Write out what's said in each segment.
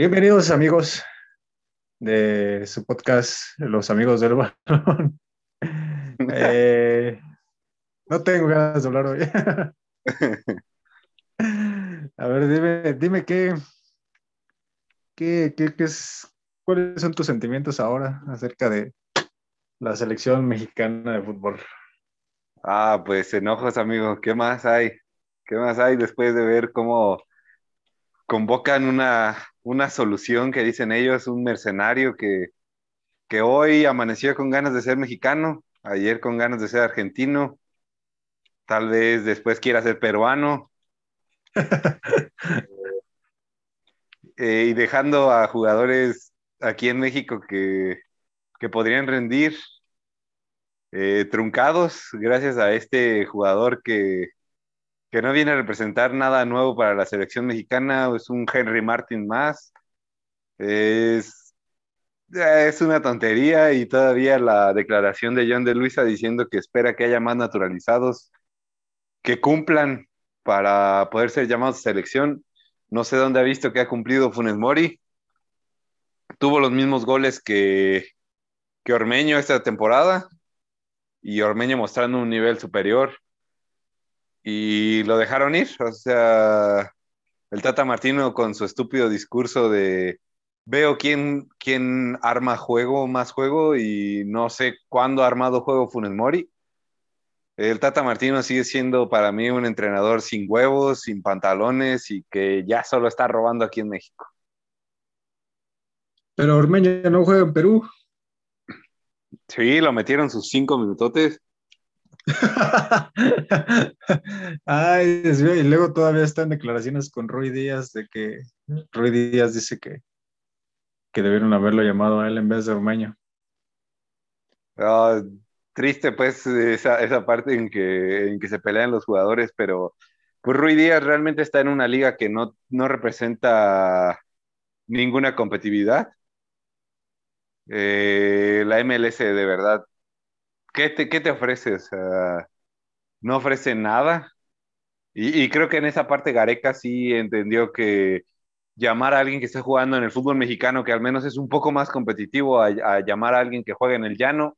Bienvenidos amigos de su podcast Los Amigos del Balón. Eh, no tengo ganas de hablar hoy. A ver, dime, dime qué, qué, qué, qué es, cuáles son tus sentimientos ahora acerca de la selección mexicana de fútbol. Ah, pues enojos, amigo. ¿Qué más hay? ¿Qué más hay después de ver cómo convocan una, una solución que dicen ellos, un mercenario que, que hoy amaneció con ganas de ser mexicano, ayer con ganas de ser argentino, tal vez después quiera ser peruano, eh, y dejando a jugadores aquí en México que, que podrían rendir eh, truncados gracias a este jugador que, que no viene a representar nada nuevo para la selección mexicana, es un Henry Martin más. Es, es una tontería y todavía la declaración de John de Luisa diciendo que espera que haya más naturalizados que cumplan para poder ser llamados a selección. No sé dónde ha visto que ha cumplido Funes Mori. Tuvo los mismos goles que, que Ormeño esta temporada y Ormeño mostrando un nivel superior y lo dejaron ir. O sea, el Tata Martino con su estúpido discurso de veo quién, quién arma juego, más juego, y no sé cuándo ha armado juego Funes Mori. El Tata Martino sigue siendo para mí un entrenador sin huevos, sin pantalones y que ya solo está robando aquí en México. Pero Ormeño no juega en Perú. Sí, lo metieron sus cinco minutotes. Ay, y luego todavía están declaraciones con Ruy Díaz de que Ruy Díaz dice que, que debieron haberlo llamado a él en vez de Ormeño. Ah, triste pues esa, esa parte en que, en que se pelean los jugadores, pero pues Ruy Díaz realmente está en una liga que no, no representa ninguna competitividad. Eh, la MLS de verdad ¿qué te, qué te ofrece? O sea, no ofrece nada. Y, y, creo que en esa parte Gareca sí entendió que llamar a alguien que esté jugando en el fútbol mexicano, que al menos es un poco más competitivo, a, a llamar a alguien que juegue en el llano,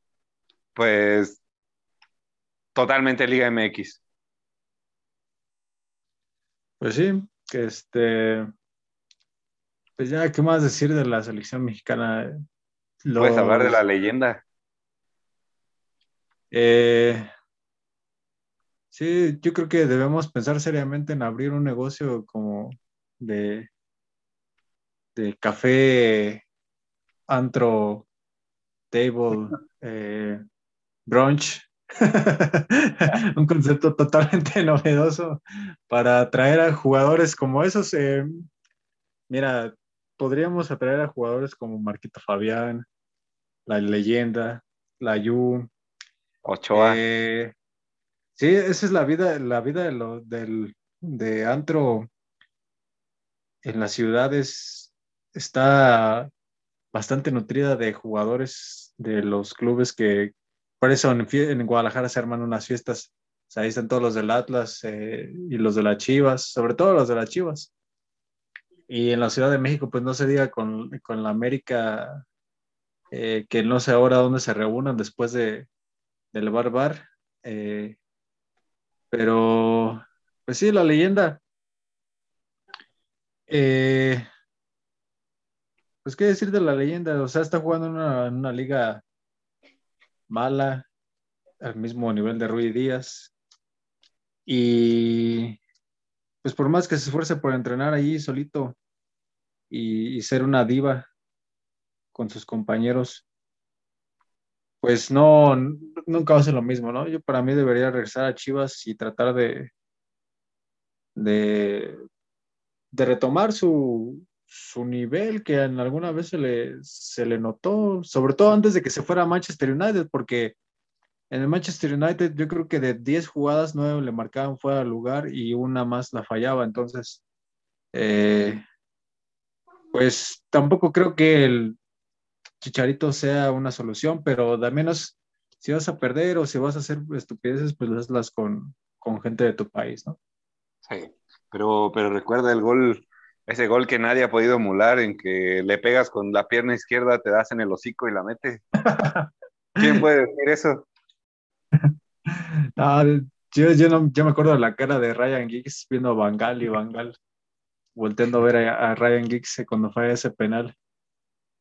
pues totalmente Liga MX. Pues sí, que este, pues ya, ¿qué más decir de la selección mexicana? Los... Puedes hablar de la leyenda. Eh, sí, yo creo que debemos pensar seriamente en abrir un negocio como de, de café, antro, table, eh, brunch. un concepto totalmente novedoso para atraer a jugadores como esos. Eh, mira, podríamos atraer a jugadores como Marquito Fabián, la leyenda, la Yu, Ochoa. Eh, sí, esa es la vida, la vida de, lo, del, de antro en las ciudades está bastante nutrida de jugadores de los clubes que, por eso en, Guadalajara se arman unas fiestas, o ahí están todos los del Atlas eh, y los de las Chivas, sobre todo los de las Chivas. Y en la Ciudad de México, pues no se diga con, con la América, eh, que no sé ahora dónde se reúnan después de, del Barbar. Eh, pero, pues sí, la leyenda. Eh, pues qué decir de la leyenda, o sea, está jugando en una, liga mala, al mismo nivel de Rui Díaz. Y pues por más que se esfuerce por entrenar allí solito y ser una diva con sus compañeros, pues no, nunca va a ser lo mismo, ¿no? Yo para mí debería regresar a Chivas y tratar de, de, de retomar su, su, nivel que en alguna vez se le, se le notó, sobre todo antes de que se fuera a Manchester United, porque en el Manchester United yo creo que de 10 jugadas, 9 le marcaban fuera de lugar y una más la fallaba, entonces, eh, pues tampoco creo que el Chicharito sea una solución, pero de menos si vas a perder o si vas a hacer estupideces, pues hazlas con, con gente de tu país, ¿no? Sí, pero, pero recuerda el gol, ese gol que nadie ha podido emular, en que le pegas con la pierna izquierda, te das en el hocico y la metes. ¿Quién puede decir eso? yo, no, me acuerdo de la cara de Ryan Giggs viendo a Bangal y Bangal volteando a ver a, Ryan Giggs cuando fue ese penal.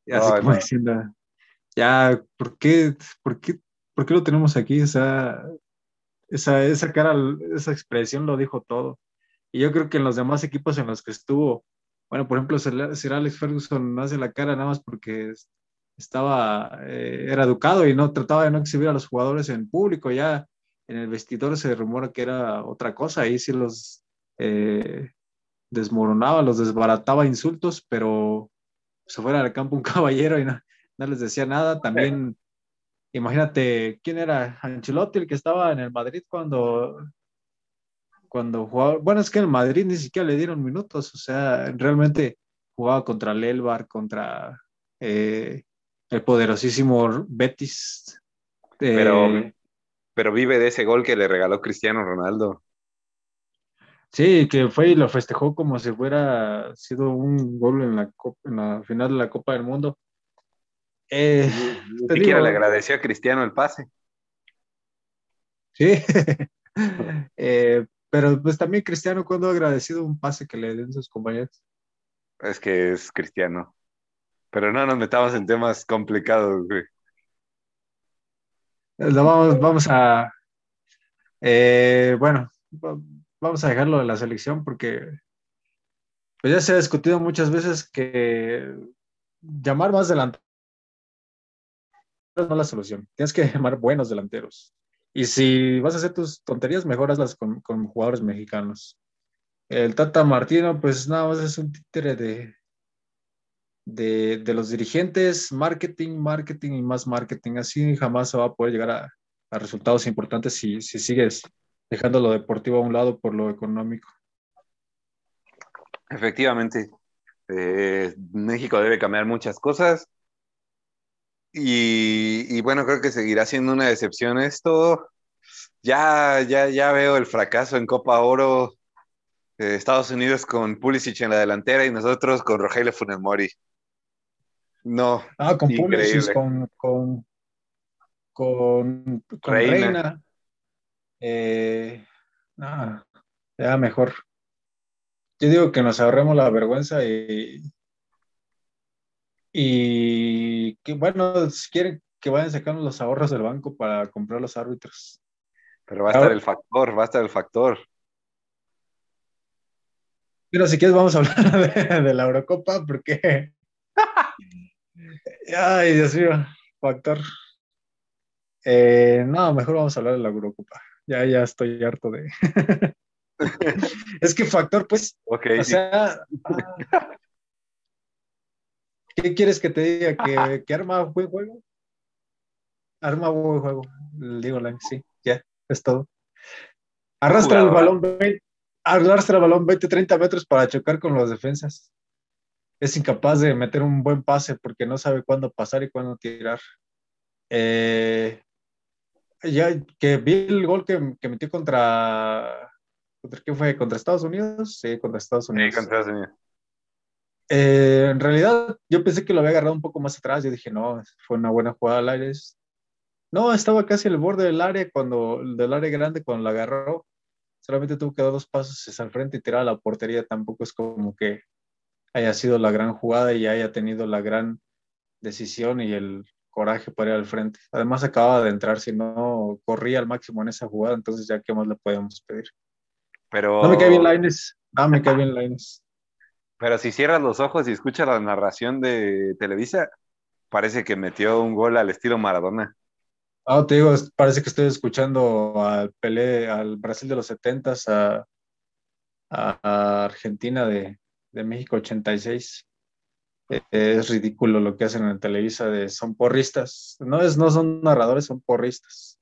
Y así como diciendo, ya, ¿por qué, por, qué, ¿por qué lo tenemos aquí? esa, esa cara, esa expresión lo dijo todo. Y yo creo que en los demás equipos en los que estuvo, bueno, por ejemplo, Sir Alex Ferguson hace la cara nada más porque estaba, eh, era educado y no trataba de no exhibir a los jugadores en público. Ya en el vestidor se rumora que era otra cosa, ahí sí los eh, desmoronaba, los desbarataba insultos, pero se fuera al campo un caballero y no, no les decía nada. También, imagínate, ¿quién era? Ancelotti, el que estaba en el Madrid cuando cuando jugaba, bueno, es que en Madrid ni siquiera le dieron minutos, o sea, realmente jugaba contra el Elbar, contra eh, el poderosísimo Betis. pero, eh, pero vive de ese gol que le regaló Cristiano Ronaldo. Sí, que fue y lo festejó como si fuera sido un gol en la, en la final de la Copa del Mundo. Eh, Ni siquiera le agradeció a Cristiano el pase. Sí, eh, pero pues también Cristiano, cuando ha agradecido un pase que le den sus compañeros? Es que es Cristiano. Pero no nos metamos en temas complicados, güey. vamos, vamos a. Eh, bueno, vamos a dejarlo de la selección porque pues ya se ha discutido muchas veces que llamar más delanteros no es la solución. Tienes que llamar buenos delanteros. Y si vas a hacer tus tonterías, mejoraslas con, con jugadores mexicanos. El Tata Martino, pues nada más es un títere de, de, los dirigentes, marketing, marketing y más marketing. Así jamás se va a poder llegar a, resultados importantes si, si, sigues dejando lo deportivo a un lado por lo económico. Efectivamente, eh, México debe cambiar muchas cosas y, bueno, creo que seguirá siendo una decepción esto. Ya, ya, ya veo el fracaso en Copa Oro. de Estados Unidos con Pulisic en la delantera y nosotros con Rogelio Funes Mori. No. Ah, con Pulisic, con, con, con, Reina. Eh, ya mejor. Yo digo que nos ahorremos la vergüenza y, y que bueno, si quieren que vayan sacando los ahorros del banco para comprar los árbitros. Pero va a estar el factor, va a estar el factor. Pero si quieres vamos a hablar de, la Eurocopa porque... Ay, Dios mío, factor. Eh, no, mejor vamos a hablar de la Eurocopa. Ya, ya estoy harto de... es que factor, pues, okay, o sea, ¿Qué quieres que te diga? ¿Que, arma buen juego? Arma buen juego. Digo, sí, ya, es todo. Arrastra el balón, arrastra el balón 20, 30 metros para chocar con las defensas. Es incapaz de meter un buen pase porque no sabe cuándo pasar y cuándo tirar. Eh, ya que vi el gol que, que metió contra, contra. ¿Qué fue? ¿Contra Estados Unidos? Sí, contra Estados Unidos. Sí, contra Estados Unidos. Eh, en realidad, yo pensé que lo había agarrado un poco más atrás. Yo dije, no, fue una buena jugada al aire. No, estaba casi al borde del área, cuando, del área grande cuando la agarró. Solamente tuvo que dar dos pasos al frente y tirar a la portería. Tampoco es como que haya sido la gran jugada y haya tenido la gran decisión y el coraje para ir al frente. Además, acababa de entrar, si no corría al máximo en esa jugada, entonces ya qué más le podemos pedir. Pero... No me cae bien Lines. No me cae bien Lines. Pero si cierras los ojos y escuchas la narración de Televisa, parece que metió un gol al estilo Maradona. Ah, te digo, parece que estoy escuchando al Pelé, al Brasil de los 70 a, a, Argentina de, de, México 86. Es ridículo lo que hacen en Televisa, de, son porristas. No, es, no son narradores, son porristas.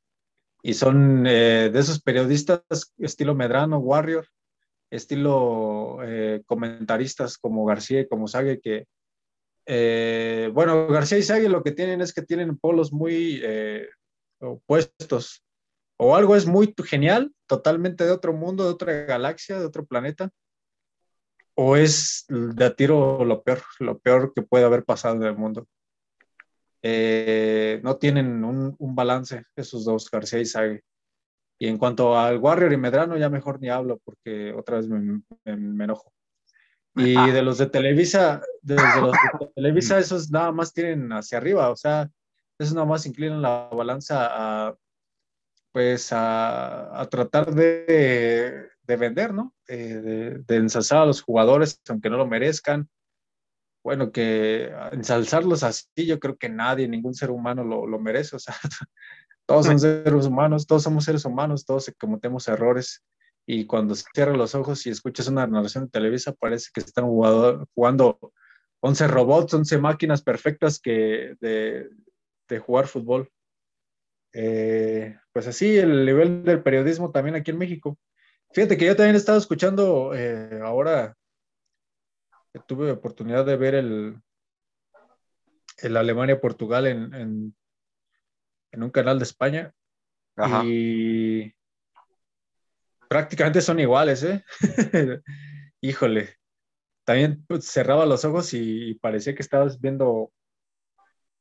Y son eh, de esos periodistas estilo Medrano, Warrior, estilo eh, comentaristas como García y como Sague, que, eh, bueno, García y Sague lo que tienen es que tienen polos muy opuestos. O algo es muy genial, totalmente de otro mundo, de otra galaxia, de otro planeta, o es de a tiro lo peor, lo peor que puede haber pasado en el mundo. Eh, no tienen un, balance esos dos, García y Sague. Y en cuanto al Warrior y Medrano, ya mejor ni hablo porque otra vez me, enojo. Y ah. de los de Televisa, de los de Televisa, esos nada más tienen hacia arriba, o sea, esos nada más inclinan la balanza a, pues, a, tratar de, vender, ¿no? Eh, de, de ensalzar a los jugadores, aunque no lo merezcan, bueno, que ensalzarlos así, yo creo que nadie, ningún ser humano lo, lo merece, o sea, todos son seres humanos, todos somos seres humanos, todos cometemos errores y cuando cierras los ojos y escuchas una narración de Televisa parece que están jugando, jugando 11 robots, 11 máquinas perfectas que de, de jugar fútbol. Eh, pues así, el nivel del periodismo también aquí en México. Fíjate que yo también he estado escuchando eh, ahora tuve oportunidad de ver el, el Alemania-Portugal en, en, un canal de España y prácticamente son iguales, ¿eh? Híjole, también pues, cerraba los ojos y, parecía que estabas viendo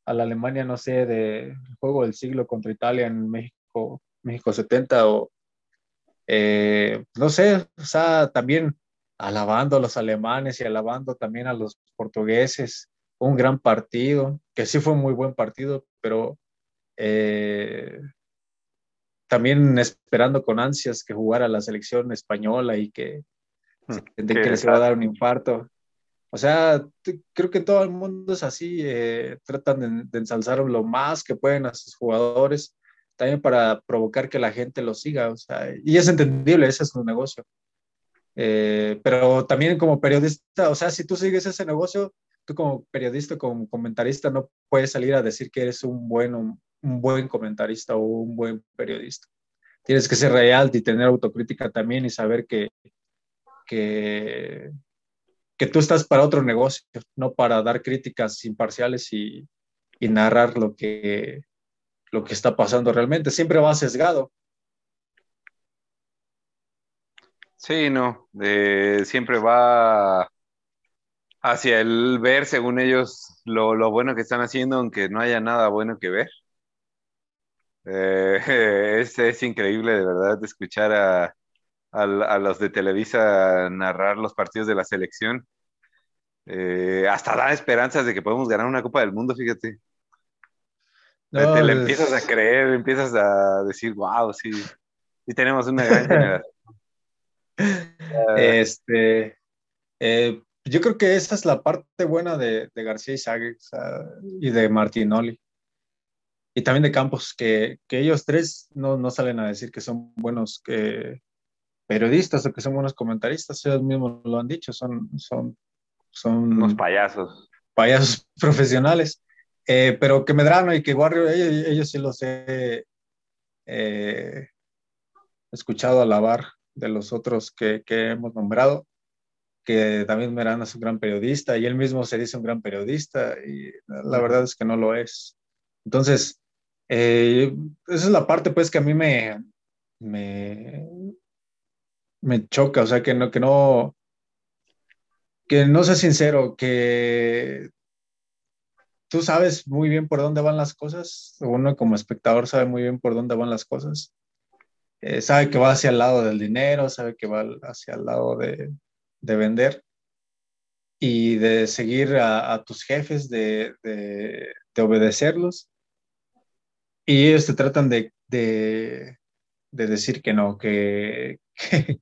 a la Alemania, no sé, de juego del siglo contra Italia en México, México 70 o eh, no sé, o sea, también alabando a los alemanes y alabando también a los portugueses. Un gran partido, que sí fue un muy buen partido, pero eh, también esperando con ansias que jugara la selección española y que, hmm, que les iba a dar un infarto. O sea, creo que todo el mundo es así, eh, tratan de, ensalzar lo más que pueden a sus jugadores, también para provocar que la gente los siga, o sea, y es entendible, ese es su negocio. Eh, pero también como periodista, o sea, si tú sigues ese negocio, tú como periodista, como comentarista, no puedes salir a decir que eres un buen, un, buen comentarista o un buen periodista. Tienes que ser real y tener autocrítica también y saber que, que, que tú estás para otro negocio, no para dar críticas imparciales y narrar lo que, lo que está pasando realmente. Siempre va sesgado. Sí, no, siempre va hacia el ver, según ellos, lo, bueno que están haciendo, aunque no haya nada bueno que ver. Eh, es, increíble, de verdad, escuchar a, los de Televisa narrar los partidos de la selección. Eh, hasta da esperanzas de que podemos ganar una Copa del Mundo, fíjate. Te, le empiezas a creer, empiezas a decir, wow, sí, sí tenemos una gran generación. este, eh, yo creo que esa es la parte buena de, García y y de Martinoli. Y también de Campos, que, ellos tres no, no, salen a decir que son buenos que periodistas o que son buenos comentaristas, ellos mismos lo han dicho, son, son, son unos payasos. Payasos profesionales. Eh, pero que Medrano y que Warrior, ellos, sí los he eh, escuchado alabar de los otros que, hemos nombrado, que David Merana es un gran periodista y él mismo se dice un gran periodista y la verdad es que no lo es. Entonces, eh, esa es la parte pues que a mí me, me, me choca, o sea, que no, que no, que no sea sincero, que tú sabes muy bien por dónde van las cosas, uno como espectador sabe muy bien por dónde van las cosas, eh, sabe que va hacia el lado del dinero, sabe que va hacia el lado de, de vender y de seguir a, tus jefes, de, de, obedecerlos. Y ellos te tratan de, de decir que no, que, que,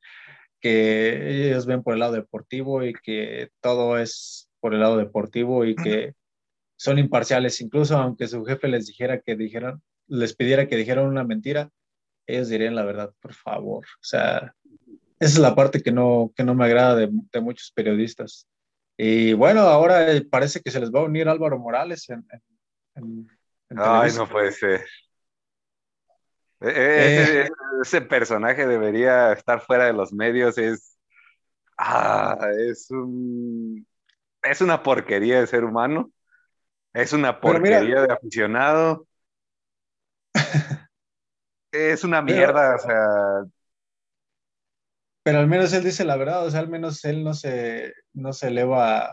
que, ellos ven por el lado deportivo y que todo es por el lado deportivo y que son imparciales, incluso aunque su jefe les dijera que dijeran, les pidiera que dijeran una mentira, ellos dirían la verdad, por favor. O sea, esa es la parte que no, que no me agrada de, muchos periodistas. Y bueno, ahora parece que se les va a unir Álvaro Morales en... Ay, no puede ser. E, e, eh. Ese, personaje debería estar fuera de los medios, es... Ah, es un... Es una porquería de ser humano. Es una porquería de aficionado. es una mierda, o sea. pero al menos él dice la verdad, o sea, al menos él no se, no se eleva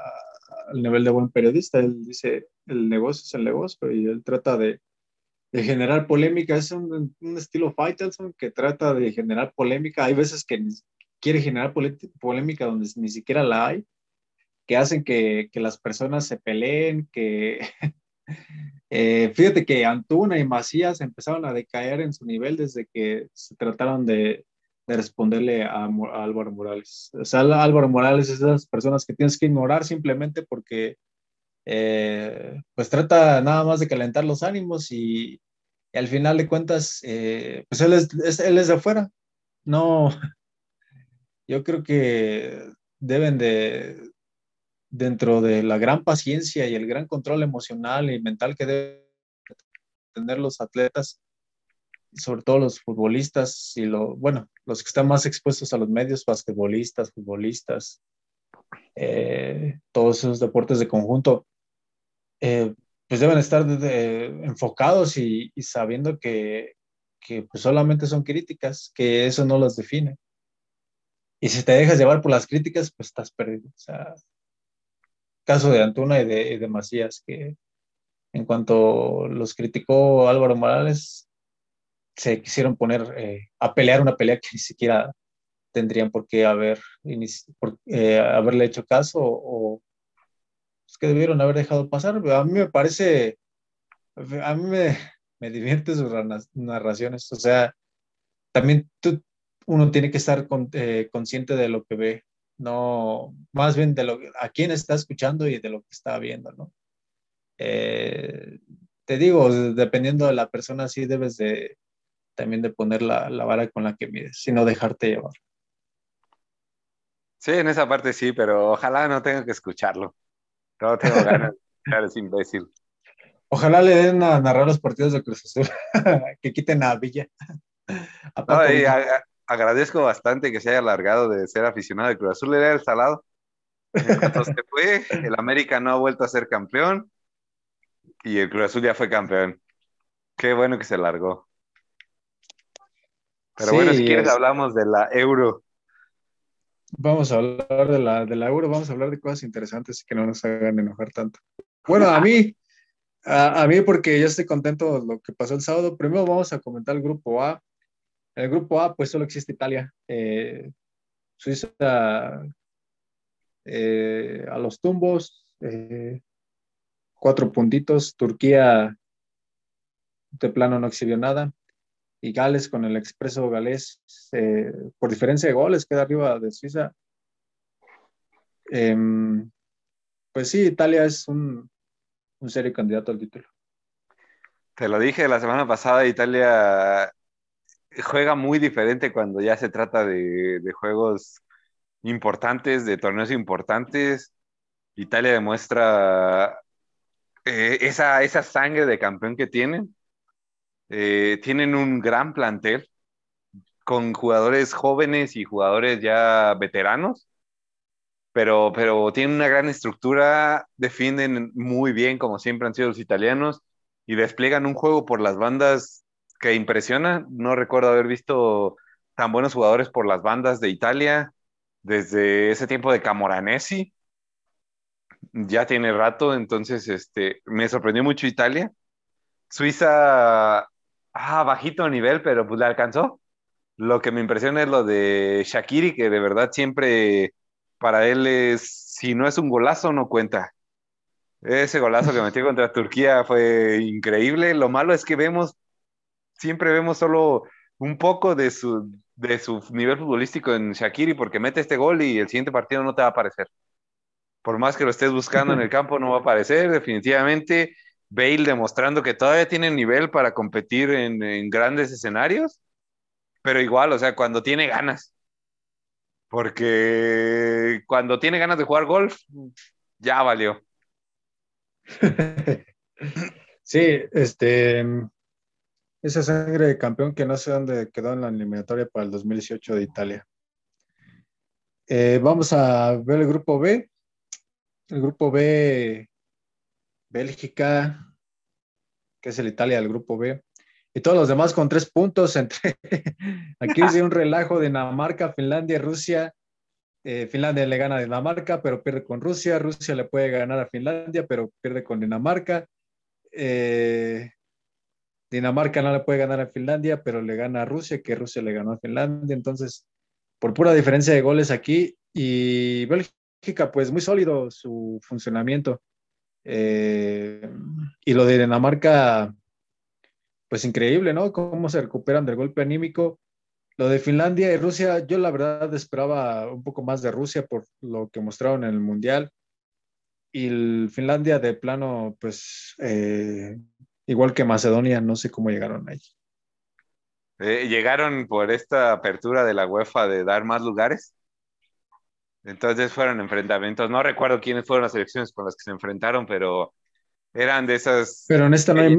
al nivel de buen periodista, él dice, el negocio es el negocio y él trata de, de generar polémica, es un, un estilo Faitelson que trata de generar polémica, hay veces que quiere generar polémica donde ni siquiera la hay, que hacen que, que las personas se peleen, que eh, fíjate que Antuna y Macías empezaron a decaer en su nivel desde que se trataron de, de responderle a, Álvaro Morales. O sea, Álvaro Morales es esas personas que tienes que ignorar simplemente porque eh, pues trata nada más de calentar los ánimos y, al final de cuentas, eh, pues él es, él es de afuera. No, yo creo que deben de, dentro de la gran paciencia y el gran control emocional y mental que deben tener los atletas, sobre todo los futbolistas y lo, bueno, los que están más expuestos a los medios, basquetbolistas, futbolistas, eh, todos esos deportes de conjunto, eh, pues deben estar enfocados y, sabiendo que, que pues solamente son críticas, que eso no los define. Y si te dejas llevar por las críticas, pues estás perdido. O sea, caso de Antuna y de, Macías, que en cuanto los criticó Álvaro Morales, se quisieron poner eh, a pelear una pelea que ni siquiera tendrían por qué haber, por, eh, haberle hecho caso o pues, que debieron haber dejado pasar. A mí me parece, a mí me, divierte sus narraciones, o sea, también tú, uno tiene que estar eh, consciente de lo que ve no, más bien de lo a quién está escuchando y de lo que está viendo, ¿no? Eh, te digo, dependiendo de la persona, sí debes de también de poner la, la vara con la que mides, sino dejarte llevar. Sí, en esa parte sí, pero ojalá no tenga que escucharlo. No tengo ganas de ese imbécil. Ojalá le den a narrar los partidos de Cruz Azul, que quiten a Villa. A agradezco bastante que se haya alargado de ser aficionado de Cruz Azul, era el salado. Entonces fue, el América no ha vuelto a ser campeón y el Cruz Azul ya fue campeón. Qué bueno que se largó. Pero bueno, si quieres hablamos de la euro. Vamos a hablar de la, de la euro, vamos a hablar de cosas interesantes que no nos hagan enojar tanto. Bueno, a mí, a, a mí porque ya estoy contento de lo que pasó el sábado. Primero vamos a comentar el grupo A, en el grupo A, pues solo existe Italia. Eh, Suiza eh, a los tumbos, eh, cuatro puntitos. Turquía de plano no exhibió nada. Y Gales con el expreso galés, por diferencia de goles, queda arriba de Suiza. Em, pues sí, Italia es un, un serio candidato al título. Te lo dije la semana pasada, Italia juega muy diferente cuando ya se trata de, juegos importantes, de torneos importantes. Italia demuestra eh, esa, esa, sangre de campeón que tienen. Eh, tienen un gran plantel con jugadores jóvenes y jugadores ya veteranos, pero, pero tienen una gran estructura, defienden muy bien como siempre han sido los italianos y despliegan un juego por las bandas que impresiona. No recuerdo haber visto tan buenos jugadores por las bandas de Italia desde ese tiempo de Camoranesi. Ya tiene rato, entonces este, me sorprendió mucho Italia. Suiza, ah, bajito nivel, pero pues le alcanzó. Lo que me impresiona es lo de Shakiri, que de verdad siempre para él es, si no es un golazo, no cuenta. Ese golazo que metió contra Turquía fue increíble. Lo malo es que vemos siempre vemos solo un poco de su, de su nivel futbolístico en Shakiri porque mete este gol y el siguiente partido no te va a aparecer. Por más que lo estés buscando en el campo, no va a aparecer. Definitivamente, Bale demostrando que todavía tiene nivel para competir en, en grandes escenarios, pero igual, o sea, cuando tiene ganas. Porque cuando tiene ganas de jugar golf, ya valió. Sí, este, esa sangre de campeón que no sé dónde quedó en la eliminatoria para el 2018 de Italia. Eh, vamos a ver el grupo B. El grupo B, Bélgica, que es el Italia del grupo B. Y todos los demás con tres puntos. Entre... Aquí dice un relajo Dinamarca, Finlandia, Rusia. Eh, Finlandia le gana a Dinamarca, pero pierde con Rusia. Rusia le puede ganar a Finlandia, pero pierde con Dinamarca. Eh, Dinamarca no le puede ganar a Finlandia, pero le gana a Rusia, que Rusia le ganó a Finlandia. Entonces, por pura diferencia de goles aquí. Y Bélgica, pues muy sólido su funcionamiento. Eh, y lo de Dinamarca, pues increíble, ¿no? Cómo se recuperan del golpe anímico. Lo de Finlandia y Rusia, yo la verdad esperaba un poco más de Rusia por lo que mostraron en el Mundial. Y el Finlandia de plano, pues eh, igual que Macedonia, no sé cómo llegaron ahí. Eh, llegaron por esta apertura de la UEFA de dar más lugares. Entonces fueron enfrentamientos. No recuerdo quiénes fueron las elecciones con las que se enfrentaron, pero eran de esas. Pero en esta no hay.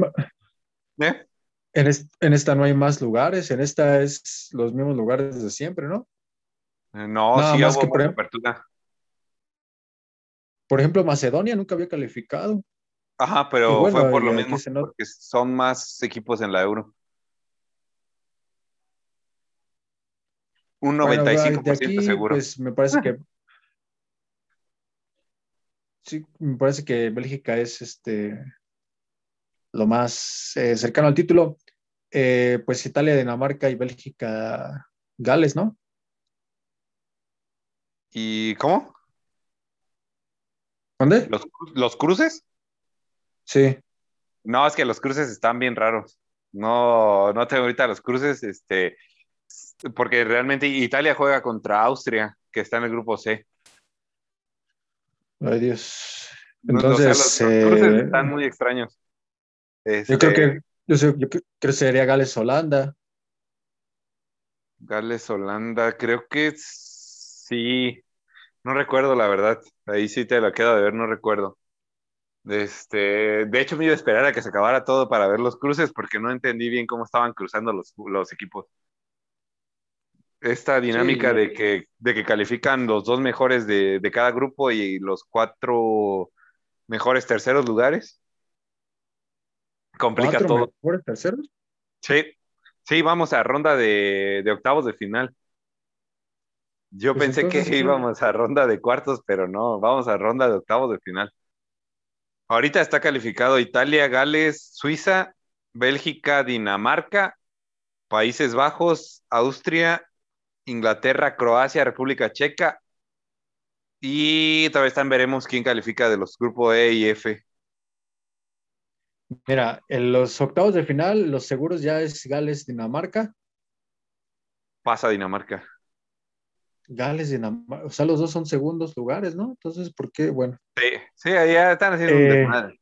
¿Eh? En, esta no hay más lugares, en esta es los mismos lugares de siempre, ¿no? Eh, no, sí hubo que por, apertura. Por ejemplo, Macedonia nunca había calificado. Ajá, pero fue por lo mismo, porque son más equipos en la Euro. Un 95% seguro. Pues me parece que sí, me parece que Bélgica es este lo más eh, cercano al título. Eh, pues Italia, Dinamarca y Bélgica, Gales, ¿no? ¿Y cómo? ¿Dónde? ¿Los, cruces? Sí. No, es que los cruces están bien raros. No, no tengo ahorita los cruces, este, porque realmente Italia juega contra Austria, que está en el grupo C. Ay, Dios. Entonces, los, cruces eh, están muy extraños. Yo creo que yo, yo creo que sería Gales Holanda. Gales Holanda, creo que sí. No recuerdo la verdad. Ahí sí te la quedo de ver, no recuerdo. Este, de hecho, me iba a esperar a que se acabara todo para ver los cruces porque no entendí bien cómo estaban cruzando los, los equipos. Esta dinámica de, que, de que califican los dos mejores de, de cada grupo y los cuatro mejores terceros lugares complica todo. terceros? Sí, sí, vamos a ronda de, octavos de final. Yo pues pensé que íbamos a ronda de cuartos, pero no, vamos a ronda de octavos de final. Ahorita está calificado Italia, Gales, Suiza, Bélgica, Dinamarca, Países Bajos, Austria, Inglaterra, Croacia, República Checa. Y todavía están, veremos quién califica de los grupos E y F. Mira, en los octavos de final, los seguros ya es Gales-Dinamarca. Pasa Dinamarca. Gales, Dinamarca. O sea, los dos son segundos lugares, ¿no? Entonces, ¿por qué? Bueno. Sí, sí, ya están haciendo un eh, desmadre.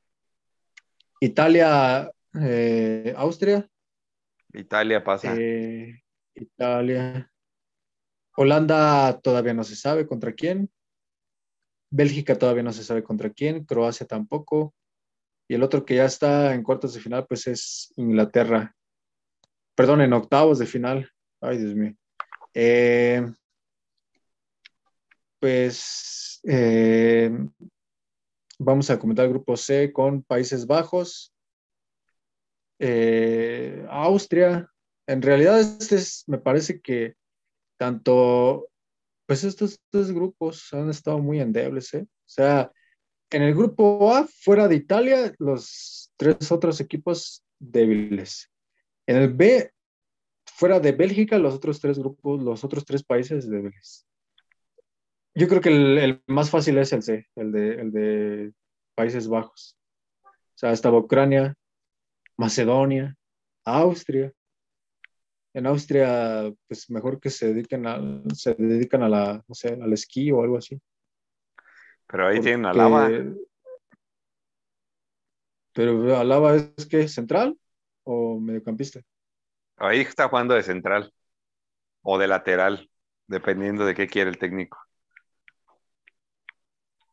Italia, eh, Austria. Italia pasa. Eh, Italia. Holanda todavía no se sabe contra quién. Bélgica todavía no se sabe contra quién. Croacia tampoco. Y el otro que ya está en cuartos de final, pues es Inglaterra. Perdón, en octavos de final. Ay, Dios mío. Eh, pues eh, vamos a comentar el grupo C con Países Bajos, eh, Austria. En realidad, este es, me parece que tanto, pues estos dos grupos han estado muy endebles, ¿eh? O sea, en el grupo A, fuera de Italia, los tres otros equipos débiles. En el B, fuera de Bélgica, los otros tres grupos, los otros tres países débiles. Yo creo que el, más fácil es el C, el de, el de Países Bajos. O sea, estaba Ucrania, Macedonia, Austria. En Austria, pues mejor que se dediquen a, se dedican a la, no sé, al esquí o algo así. Pero ahí tienen a Lava. Pero Alaba es que central o mediocampista. Ahí está jugando de central o de lateral, dependiendo de qué quiere el técnico.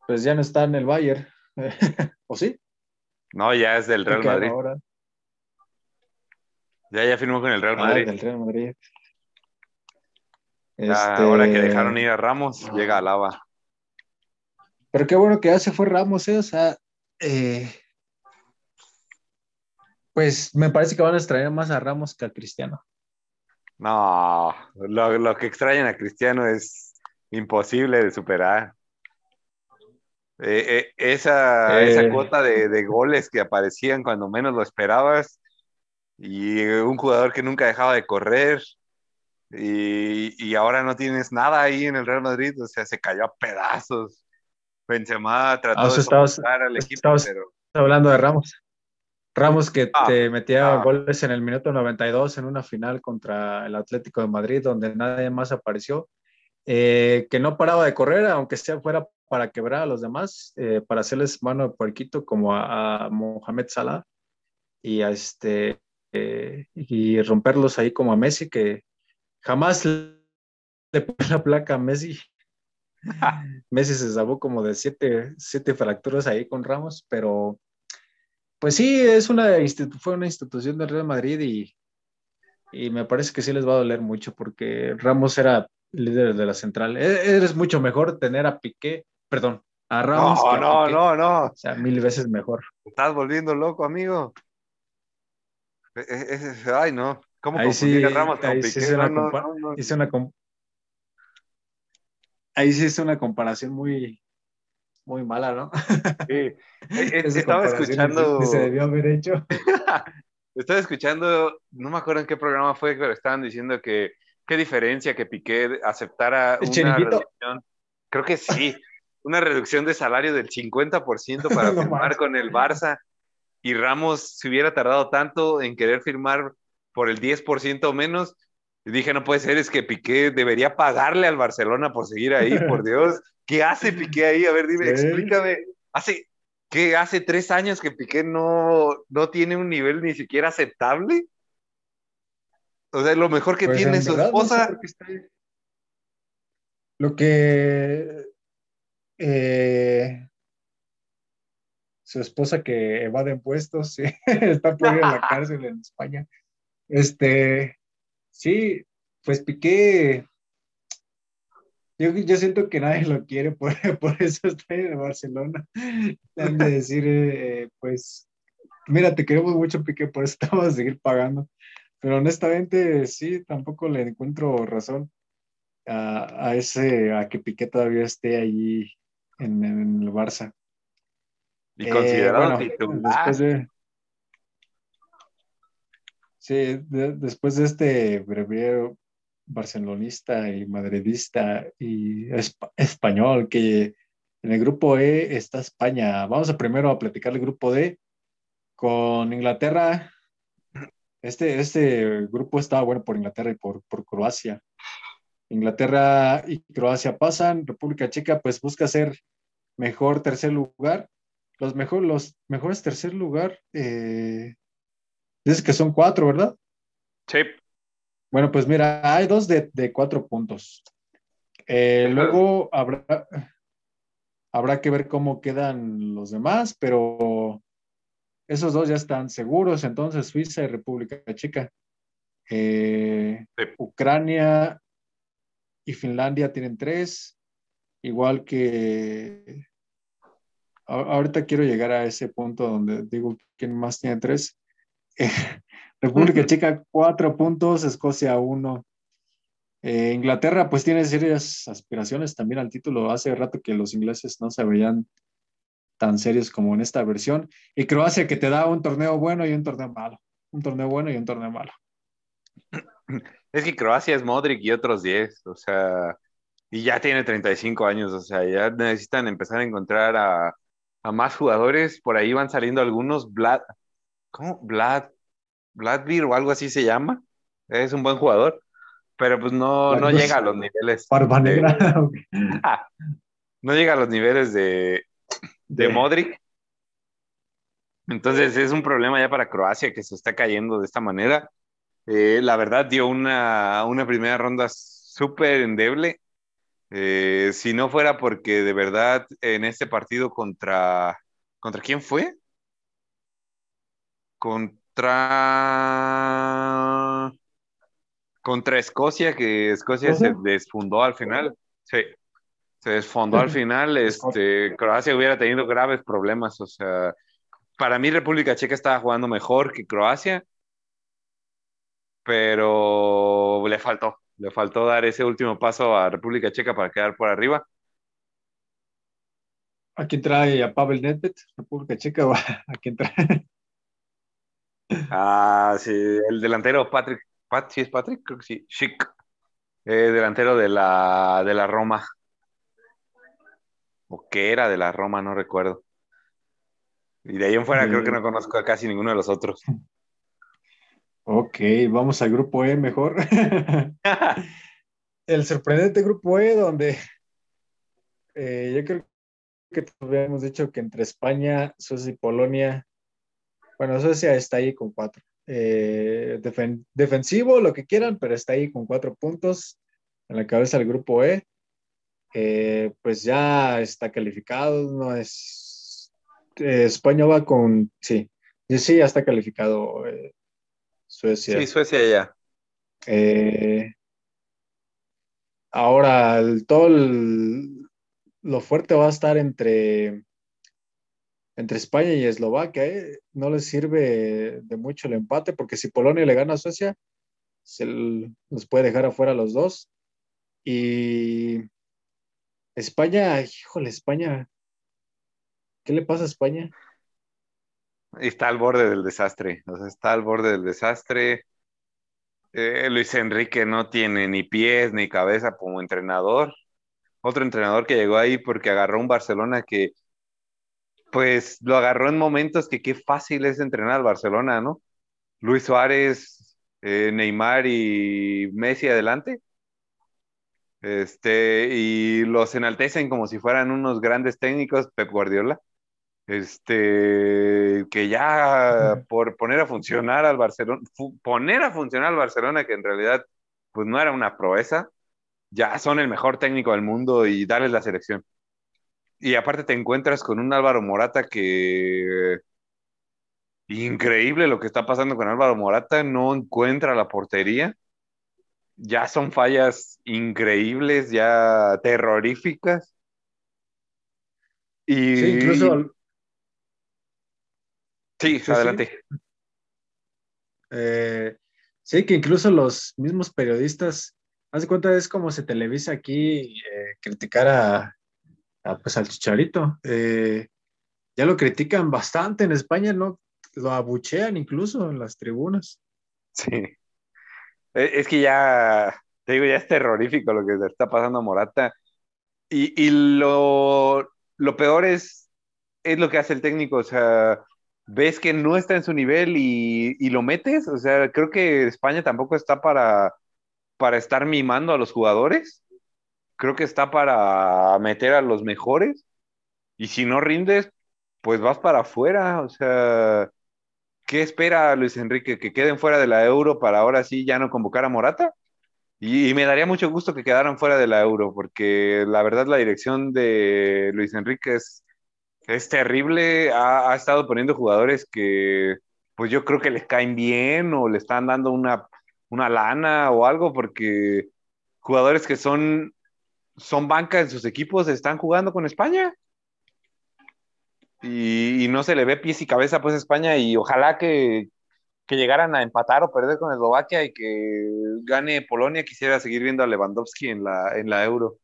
Pues ya no está en el Bayern, ¿o sí? No, ya es del Real Madrid. Ya, ya firmó con el Real ah, Madrid. del Real Madrid. Ahora que dejaron ir a Ramos, llega Alaba. Pero qué bueno que ya se fue Ramos, ¿eh? O sea, eh, Pues me parece que van a extraer más a Ramos que a Cristiano. No, lo, que extrañan a Cristiano es imposible de superar. Eh, eh, esa, esa, cuota de, de, goles que aparecían cuando menos lo esperabas y un jugador que nunca dejaba de correr y, y, ahora no tienes nada ahí en el Real Madrid, o sea, se cayó a pedazos. Benzema trató ah, de estabas, al equipo, pero... hablando de Ramos. Ramos que ah, te metía ah. goles en el minuto 92 en una final contra el Atlético de Madrid, donde nadie más apareció, eh, que no paraba de correr, aunque sea fuera para quebrar a los demás, eh, para hacerles mano de puerquito como a, a Mohamed Salah y a este eh, y romperlos ahí como a Messi, que jamás le pone la placa a Messi. Messi se salvó como de siete, siete fracturas ahí con Ramos, pero pues sí, es una fue una institución del Real Madrid y, y, me parece que sí les va a doler mucho porque Ramos era líder de la central. E, eres mucho mejor tener a Piqué, perdón, a Ramos. No, no, no, no. O sea, mil veces mejor. Estás volviendo loco, amigo. E, e, ay, no. ¿Cómo ahí sí, Ramos con ahí Sí hice una, ahí sí es una comparación muy, muy mala, ¿no? Sí. Estaba escuchando. se debió haber hecho. Estaba escuchando, no me acuerdo en qué programa fue, pero estaban diciendo que qué diferencia que Piqué aceptara una reducción. Creo que sí, una reducción de salario del 50% para firmar con el Barça y Ramos se hubiera tardado tanto en querer firmar por el 10% menos, dije, no puede ser, es que Piqué debería pagarle al Barcelona por seguir ahí, por Dios. ¿Qué hace Piqué ahí? A ver, dime, explícame. Hace, ¿qué? Hace tres años que Piqué no, no tiene un nivel ni siquiera aceptable. O sea, lo mejor que pues, tiene su esposa. Lo que eh, su esposa que evade impuestos, sí, está por ir a la cárcel en España. Este, sí, pues Piqué, yo, yo siento que nadie lo quiere, por, por eso está en Barcelona. Han de decir, eh, pues, mira, te queremos mucho, Piqué, por eso te vamos a seguir pagando. Pero honestamente, sí, tampoco le encuentro razón a, a ese, a que Piqué todavía esté allí en, en el Barça. Y considerado eh, Después de, sí, después de este breviario barcelonista y madridista y español, que en el grupo E está España. Vamos a primero a platicar el grupo D con Inglaterra. Este, este grupo estaba bueno por Inglaterra y por, por Croacia. Inglaterra y Croacia pasan. República Checa pues busca ser mejor tercer lugar los, mejor, los mejores tercer lugar, eh, dices que son cuatro, ¿verdad? Sí. Bueno, pues mira, hay dos de, cuatro puntos. Eh, luego habrá, habrá que ver cómo quedan los demás, pero esos dos ya están seguros. Entonces, Suiza y República Checa. Eh, Ucrania y Finlandia tienen tres, igual que ahorita quiero llegar a ese punto donde digo quién más tiene tres. República Checa, cuatro puntos, Escocia, uno. Eh, Inglaterra, pues tiene serias aspiraciones también al título. Hace rato que los ingleses no se veían tan serios como en esta versión. Y Croacia, que te da un torneo bueno y un torneo malo. Un torneo bueno y un torneo malo. Es que Croacia es Modric y otros 10, o sea, y ya tiene 35 años, o sea, ya necesitan empezar a encontrar a, a más jugadores. Por ahí van saliendo algunos. Vlad, ¿cómo? Vlad, Vladvir o algo así se llama. Es un buen jugador, pero pues no, no llega a los niveles. no llega a los niveles de, de, Modric. Entonces es un problema ya para Croacia que se está cayendo de esta manera. Eh, la verdad dio una, una primera ronda súper endeble eh, si no fuera porque de verdad en este partido contra... ¿Contra quién fue? Contra... Contra Escocia, que Escocia se desfundó al final. Sí, se desfundó al final. Este, Croacia hubiera tenido graves problemas. O sea, para mí República Checa estaba jugando mejor que Croacia, pero le faltó, le faltó dar ese último paso a República Checa para quedar por arriba. ¿A quién trae a Pavel Nedved, República Checa? ¿o ¿A quién trae? Ah, sí, el delantero Patrick, Pat, ¿sí es Patrick? Creo que sí, Chic, eh, delantero de la, de la Roma. O que era de la Roma, no recuerdo. Y de ahí en fuera creo que no conozco a casi ninguno de los otros. Ok, vamos al grupo E mejor. el sorprendente grupo E donde eh, yo creo que habíamos dicho que entre España, Suecia y Polonia, bueno, Suecia está ahí con cuatro. Eh, defensivo, lo que quieran, pero está ahí con cuatro puntos en la cabeza del grupo E. Eh, pues ya está calificado, no es... España va con, sí, sí, ya está calificado Suecia. Sí, Suecia ya. ahora, todo lo fuerte va a estar entre, entre España y Eslovaquia. ¿eh? No les sirve de mucho el empate porque si Polonia le gana a Suecia, se los puede dejar afuera los dos. Y España, híjole, España, ¿qué le pasa a España? Está al borde del desastre, está al borde del desastre. Eh, Luis Enrique no tiene ni pies ni cabeza como entrenador. Otro entrenador que llegó ahí porque agarró un Barcelona que, pues, lo agarró en momentos que qué fácil es entrenar al Barcelona, ¿no? Luis Suárez, eh, Neymar y Messi adelante. Este, y los enaltecen como si fueran unos grandes técnicos, Pep Guardiola este, que ya por poner a funcionar al Barcelona, poner a funcionar al Barcelona, que en realidad pues no era una proeza, ya son el mejor técnico del mundo y darles la selección. Y aparte te encuentras con un Álvaro Morata que increíble lo que está pasando con Álvaro Morata, no encuentra la portería. Ya son fallas increíbles, ya terroríficas. Y, sí, incluso Sí, adelante. Eh, sí. que incluso los mismos periodistas, haz de cuenta, es como se televisa aquí eh, criticar a, pues, al Chicharito. Eh, ya lo critican bastante en España, ¿no? Lo abuchean incluso en las tribunas. Sí. Es que ya, te digo, ya es terrorífico lo que le está pasando a Morata. Y, y lo, lo peor es, es lo que hace el técnico, o sea, ves que no está en su nivel y, lo metes. O sea, creo que España tampoco está para, para estar mimando a los jugadores. Creo que está para meter a los mejores. Y si no rindes, pues vas para afuera. O sea, ¿qué espera Luis Enrique? ¿Que queden fuera de la euro para ahora sí ya no convocar a Morata? Y, y, me daría mucho gusto que quedaran fuera de la euro, porque la verdad la dirección de Luis Enrique es, es terrible, ha, estado poniendo jugadores que pues yo creo que les caen bien o le están dando una, una lana o algo, porque jugadores que son, son banca en sus equipos están jugando con España. Y, no se le ve pies y cabeza pues a España y ojalá que, que llegaran a empatar o perder con Eslovaquia y que gane Polonia. Quisiera seguir viendo a Lewandowski en la, en la Euro.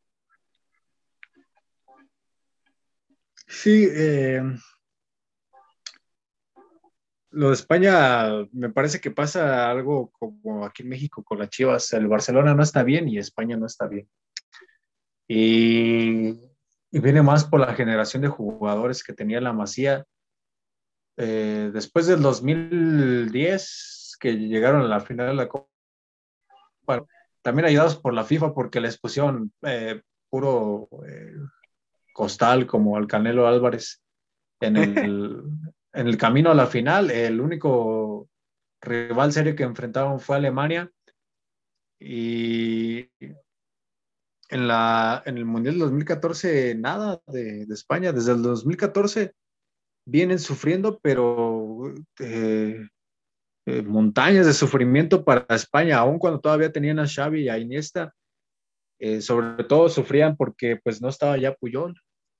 Sí, eh, lo de España me parece que pasa algo como aquí en México con las Chivas. El Barcelona no está bien y España no está bien. Y, viene más por la generación de jugadores que tenía la Masía. Eh, después del 2010, que llegaron a la final de la Copa, también ayudados por la FIFA porque les pusieron eh, puro costal como al Canelo Álvarez en el, en el camino a la final. El único rival serio que enfrentaron fue Alemania y en, la, en el Mundial 2014 nada de, España. Desde el 2014 vienen sufriendo, pero eh, eh, montañas de sufrimiento para España, aun cuando todavía tenían a Xavi y a Iniesta. Eh, sobre todo sufrían porque pues no estaba ya Puyol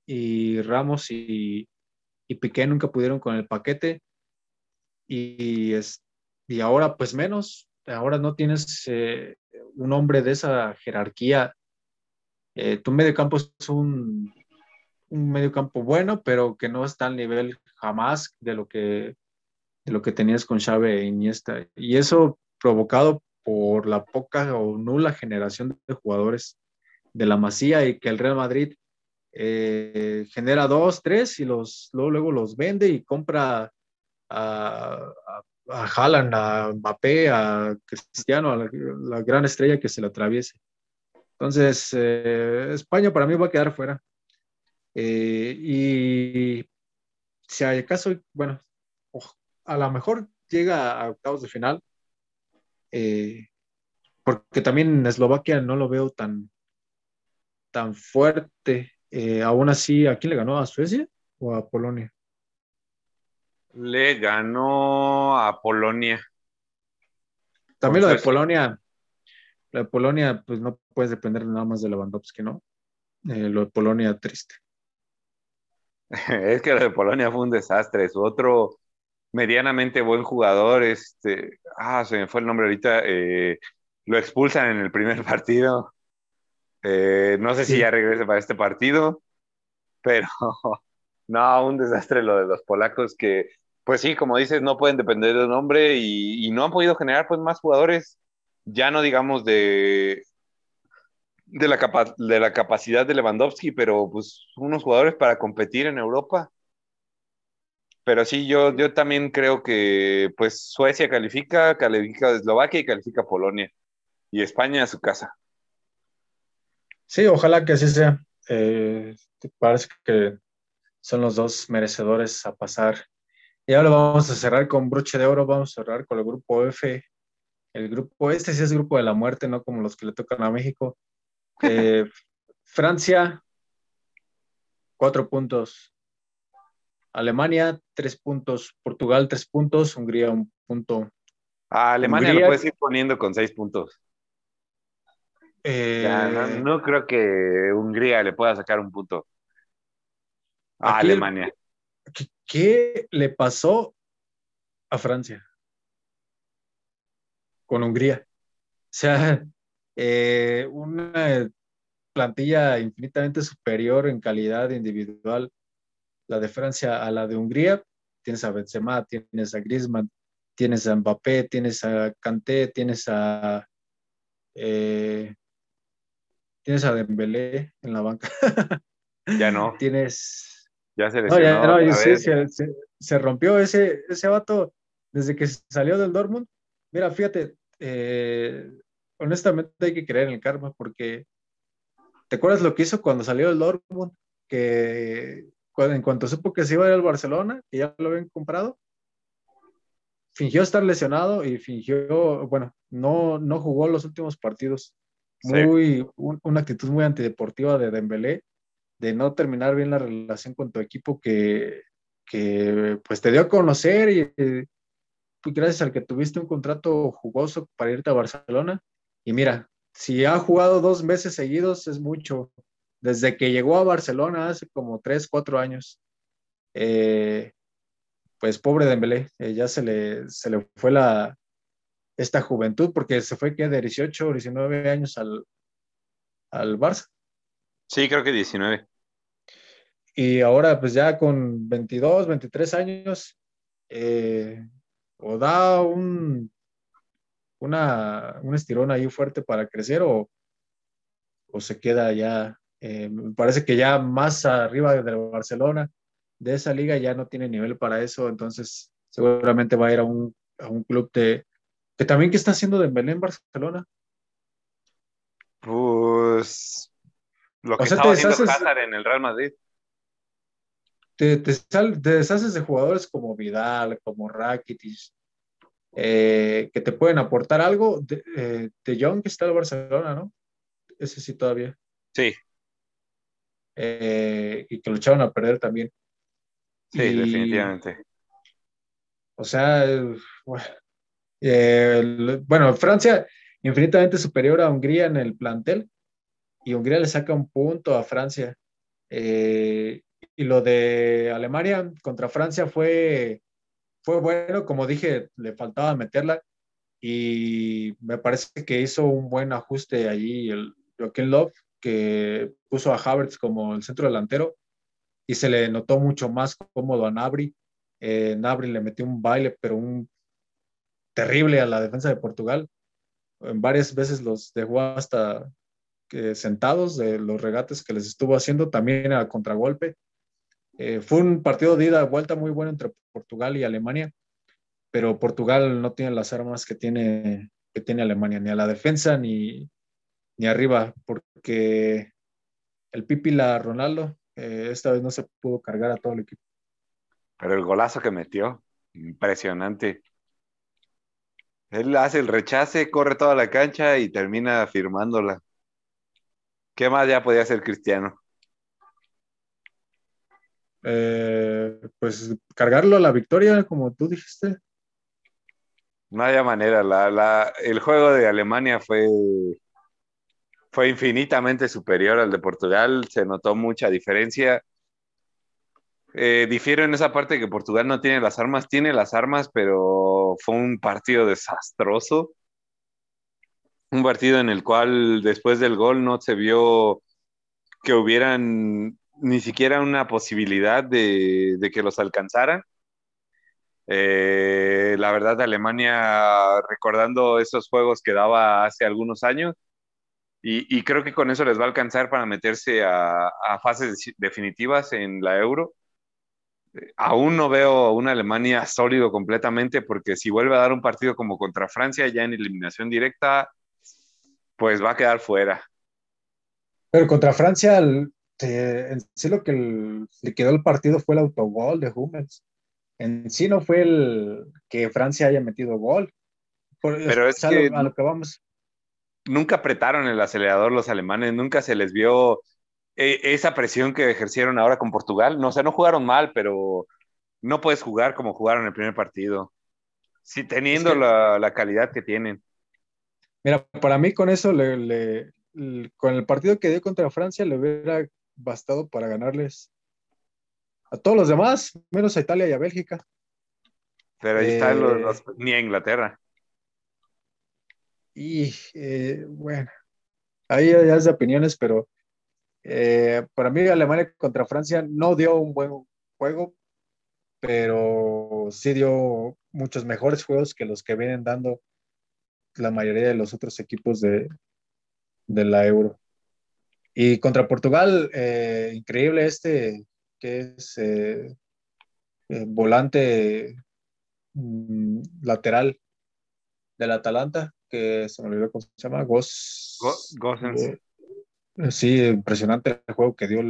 y Ramos y, y Piqué nunca pudieron con el paquete. Y, es, y ahora pues menos, ahora no tienes eh, un hombre de esa jerarquía. Eh, tu medio campo es un, un medio campo bueno, pero que no está al nivel jamás de lo que, de lo que tenías con Xavi e Iniesta. Y eso provocado por la poca o nula generación de jugadores de la Masía y que el Real Madrid eh, genera dos, tres y los, luego, los vende y compra a, a, a a Mbappé, a Cristiano, a la, gran estrella que se le atraviese. Entonces, eh, España para mí va a quedar fuera. Eh, y si hay caso, bueno, a lo mejor llega a octavos de final, porque también en Eslovaquia no lo veo tan, tan fuerte. Eh, aún así, ¿a quién le ganó? ¿A Suecia o a Polonia? Le ganó a Polonia. También lo de Polonia, lo de Polonia, pues no puedes depender nada más de Lewandowski, ¿no? Eh, lo de Polonia, triste. es que lo de Polonia fue un desastre. Su otro medianamente buen jugador, este, ah, se me fue el nombre ahorita, eh, lo expulsan en el primer partido. Eh, no sé si ya regrese para este partido, pero no, un desastre lo de los polacos que, pues sí, como dices, no pueden depender de un hombre y, no han podido generar pues más jugadores, ya no digamos de, de, la, de la capacidad de Lewandowski, pero pues unos jugadores para competir en Europa. Pero sí, yo, yo también creo que pues Suecia califica, califica Eslovaquia y califica Polonia. Y España a su casa. Sí, ojalá que así sea. Eh, parece que son los dos merecedores a pasar. Y ahora vamos a cerrar con broche de oro, vamos a cerrar con el grupo F. El grupo, este sí es grupo de la muerte, no como los que le tocan a México. Eh, Francia, cuatro puntos. Alemania, tres puntos. Portugal, tres puntos. Hungría, un punto. A Alemania lo puedes ir poniendo con seis puntos. Eh, no, creo que Hungría le pueda sacar un punto a Alemania. ¿qué, le pasó a Francia con Hungría? O sea, eh, una plantilla infinitamente superior en calidad individual, la de Francia a la de Hungría. Tienes a Benzema, tienes a Griezmann, tienes a Mbappé, tienes a Kanté, tienes a eh, Tienes a Dembélé en la banca. Ya no. Tienes. Ya se lesionó. No, no, sí, se, se, rompió ese, ese vato desde que salió del Dortmund. Mira, fíjate, eh, honestamente hay que creer en el karma porque ¿te acuerdas lo que hizo cuando salió del Dortmund? Que en cuanto supo que se iba a ir al Barcelona, que ya lo habían comprado, fingió estar lesionado y fingió, bueno, no, no jugó los últimos partidos muy, una actitud muy antideportiva de Dembélé, de no terminar bien la relación con tu equipo que, que pues te dio a conocer y, gracias al que tuviste un contrato jugoso para irte a Barcelona. Y mira, si ha jugado dos meses seguidos es mucho. Desde que llegó a Barcelona hace como tres, cuatro años. Eh, pues pobre Dembélé, eh, ya se le, se le fue la, esta juventud, porque se fue que de 18 o 19 años al, al Barça. Sí, creo que 19. Y ahora pues ya con 22, 23 años, eh, o da un, una, un estirón ahí fuerte para crecer o, o se queda ya, eh, me parece que ya más arriba del Barcelona, de esa liga ya no tiene nivel para eso, entonces seguramente va a ir a un, a un club de, que también, ¿qué está haciendo Dembélé en Barcelona? Pues lo que estaba haciendo Hazard en el Real Madrid. Te, deshaces de jugadores como Vidal, como Rakitic, eh, que te pueden aportar algo. De, eh, de Jong que está en Barcelona, ¿no? Ese sí todavía. Sí. Eh, y que lucharon a perder también. Sí, definitivamente. O sea, bueno, bueno, Francia infinitamente superior a Hungría en el plantel y Hungría le saca un punto a Francia. Eh, y lo de Alemania contra Francia fue, fue bueno, como dije, le faltaba meterla y me parece que hizo un buen ajuste allí el Joaquín Love, que puso a Havertz como el centro delantero y se le notó mucho más cómodo a Nabri. Eh, Nabri le metió un baile, pero un terrible a la defensa de Portugal. En varias veces los dejó hasta que sentados de los regates que les estuvo haciendo, también a contragolpe. Eh, fue un partido de ida vuelta muy bueno entre Portugal y Alemania, pero Portugal no tiene las armas que tiene, que tiene Alemania, ni a la defensa ni, ni arriba, porque el Pipi la Ronaldo eh, esta vez no se pudo cargar a todo el equipo. Pero el golazo que metió, impresionante. Él hace el rechace, corre toda la cancha y termina firmándola. ¿Qué más ya podía hacer Cristiano? Eh, pues cargarlo a la victoria, como tú dijiste. No había manera. el juego de Alemania fue, fue infinitamente superior al de Portugal. Se notó mucha diferencia. Eh, difiero en esa parte que Portugal no tiene las armas. Tiene las armas, pero fue un partido desastroso. Un partido en el cual después del gol no se vio que hubieran ni siquiera una posibilidad de, que los alcanzaran. Eh, la verdad, Alemania, recordando esos juegos que daba hace algunos años, y, creo que con eso les va a alcanzar para meterse a, fases definitivas en la Euro. Aún no veo una Alemania sólido completamente, porque si vuelve a dar un partido como contra Francia, ya en eliminación directa, pues va a quedar fuera. Pero contra Francia, en sí lo que le quedó el partido fue el autogol de Hummels. En sí no fue el que Francia haya metido gol. Pero es que, a lo que vamos. Nunca apretaron el acelerador los alemanes, nunca se les vio eh, esa presión que ejercieron ahora con Portugal. No, o sea, no jugaron mal, pero no puedes jugar como jugaron el primer partido. Sí, teniendo la, la, calidad que tienen. Mira, para mí con eso, le, con el partido que dio contra Francia, le hubiera bastado para ganarles a todos los demás, menos a Italia y a Bélgica. Pero ahí están los, eh, ni a Inglaterra. Y eh, bueno, ahí ya es de opiniones, pero eh, para mí Alemania contra Francia no dio un buen juego, pero sí dio muchos mejores juegos que los que vienen dando la mayoría de los otros equipos de, de la Euro. Y contra Portugal, eh, increíble este, que es eh, eh, volante mm, lateral del Atalanta, que se me olvidó cómo se llama, Gos. Sí, impresionante el juego que dio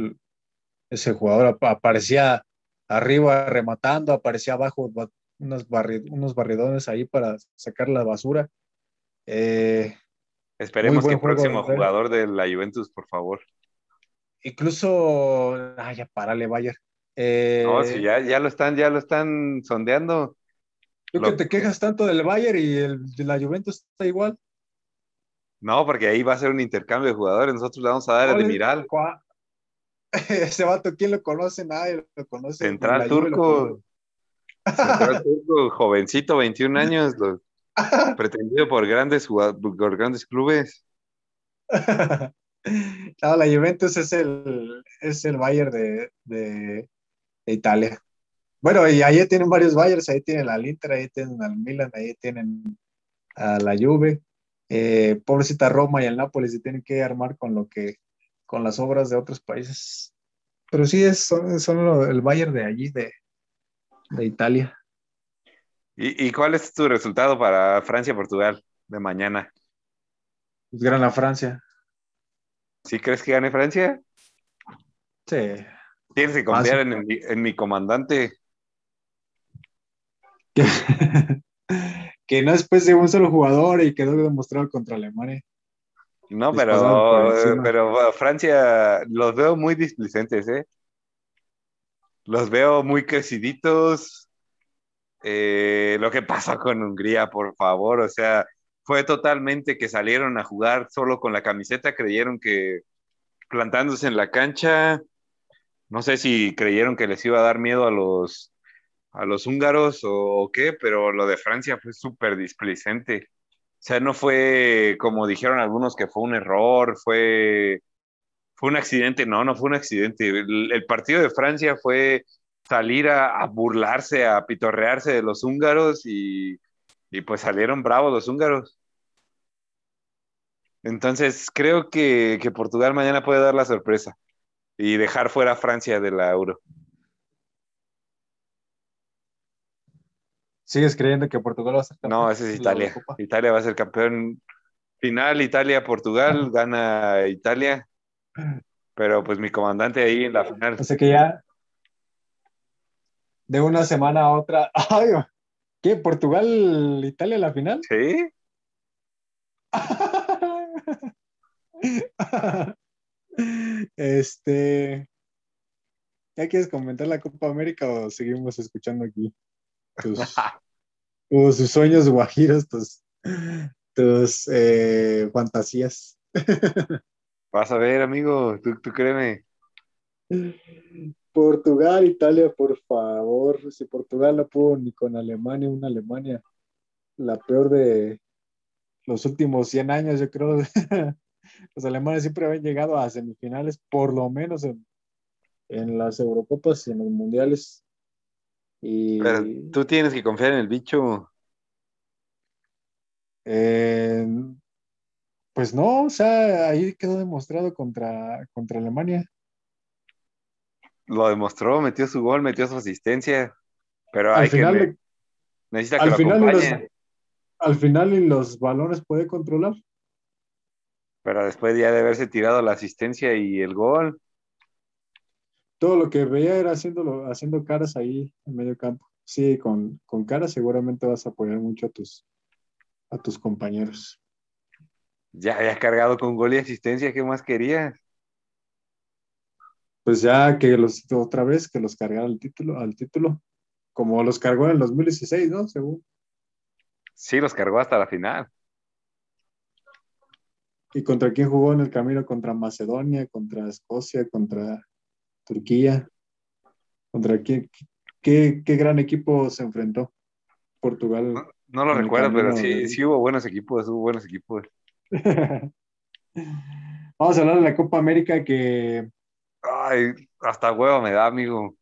ese jugador. Aparecía arriba rematando, aparecía abajo unos, unos barridones ahí para sacar la basura. Esperemos que el próximo jugador de la Juventus, por favor. Incluso, ay, ya párale, Bayer. Eh, no, si ya, ya lo están, ya lo están sondeando. Tú que te quejas tanto del Bayern y el de la Juventus está igual. No, porque ahí va a ser un intercambio de jugadores. Nosotros le vamos a dar el de Miral. Ese vato, ¿quién lo conoce? Nadie lo conoce. Central Turco. Central Turco, jovencito, 21 años. Pretendido por grandes, por grandes clubes. No, la Juventus es el, es el Bayern de, de, Italia. Bueno, y ahí tienen varios Bayers, ahí tienen al Inter, ahí tienen al Milan, ahí tienen a la Juve. Eh, pobrecita Roma y el Nápoles se tienen que armar con lo que, con las obras de otros países. Pero sí, es, son, son el Bayern de allí, de, de Italia. ¿Y, cuál es tu resultado para Francia-Portugal de mañana? Pues gana Francia. ¿Sí crees que gane Francia? Sí. Tienes que confiar en, mi, comandante. Que, no es pues de un solo jugador y quedó demostrado contra Alemania. No, pero, pero Francia los veo muy displicentes, ¿eh? Los veo muy creciditos, eh, lo que pasó con Hungría, por favor, o sea, fue totalmente que salieron a jugar solo con la camiseta, creyeron que plantándose en la cancha No sé si creyeron que les iba a dar miedo a los, a los húngaros o, qué, pero lo de Francia fue súper displicente. O sea, no fue como dijeron algunos que fue un error, fue, fue un accidente. No, no fue un accidente. El, partido de Francia fue salir a, a, burlarse, a pitorrearse de los húngaros y, y pues salieron bravos los húngaros. Entonces, creo que, que, Portugal mañana puede dar la sorpresa y dejar fuera a Francia de la Euro. ¿Sigues creyendo que Portugal va a ser campeón? No, ese es Italia. Italia va a ser campeón final, Italia-Portugal, gana Italia. Pero pues mi comandante ahí en la final. O sea que ya de una semana a otra. Ay, ¿Qué? ¿Portugal, Italia la final? Sí. este. ¿Ya quieres comentar la Copa América o seguimos escuchando aquí tus, tus sueños guajiros, tus, tus eh, fantasías? Vas a ver, amigo, tú, tú créeme. Portugal, Italia, por favor. Si Portugal no pudo ni con Alemania, una Alemania, la peor de los últimos 100 años, yo creo. los alemanes siempre habían llegado a semifinales, por lo menos en, en las Eurocopas y en los mundiales. Y, Pero tú tienes que confiar en el bicho. Eh, pues no, o sea, ahí quedó demostrado contra, contra Alemania lo demostró, metió su gol, metió su asistencia, pero hay que necesita que al lo final al final y los balones puede controlar. Pero después ya de haberse tirado la asistencia y el gol. Todo lo que veía era haciéndolo, haciendo caras ahí en medio campo. Sí, con, con caras seguramente vas a apoyar mucho a tus, a tus compañeros. Ya habías cargado con gol y asistencia, ¿qué más querías? pues ya que los otra vez que los cargara al título, al título, como los cargó en el 2016, ¿no? Según. Sí, los cargó hasta la final. ¿Y contra quién jugó en el camino? Contra Macedonia, contra Escocia, contra Turquía. ¿Contra qué, qué, qué gran equipo se enfrentó? Portugal. No, no lo recuerdo, pero sí, sí hubo buenos equipos, hubo buenos equipos. Vamos a hablar de la Copa América que Ay, hasta huevo me da, amigo.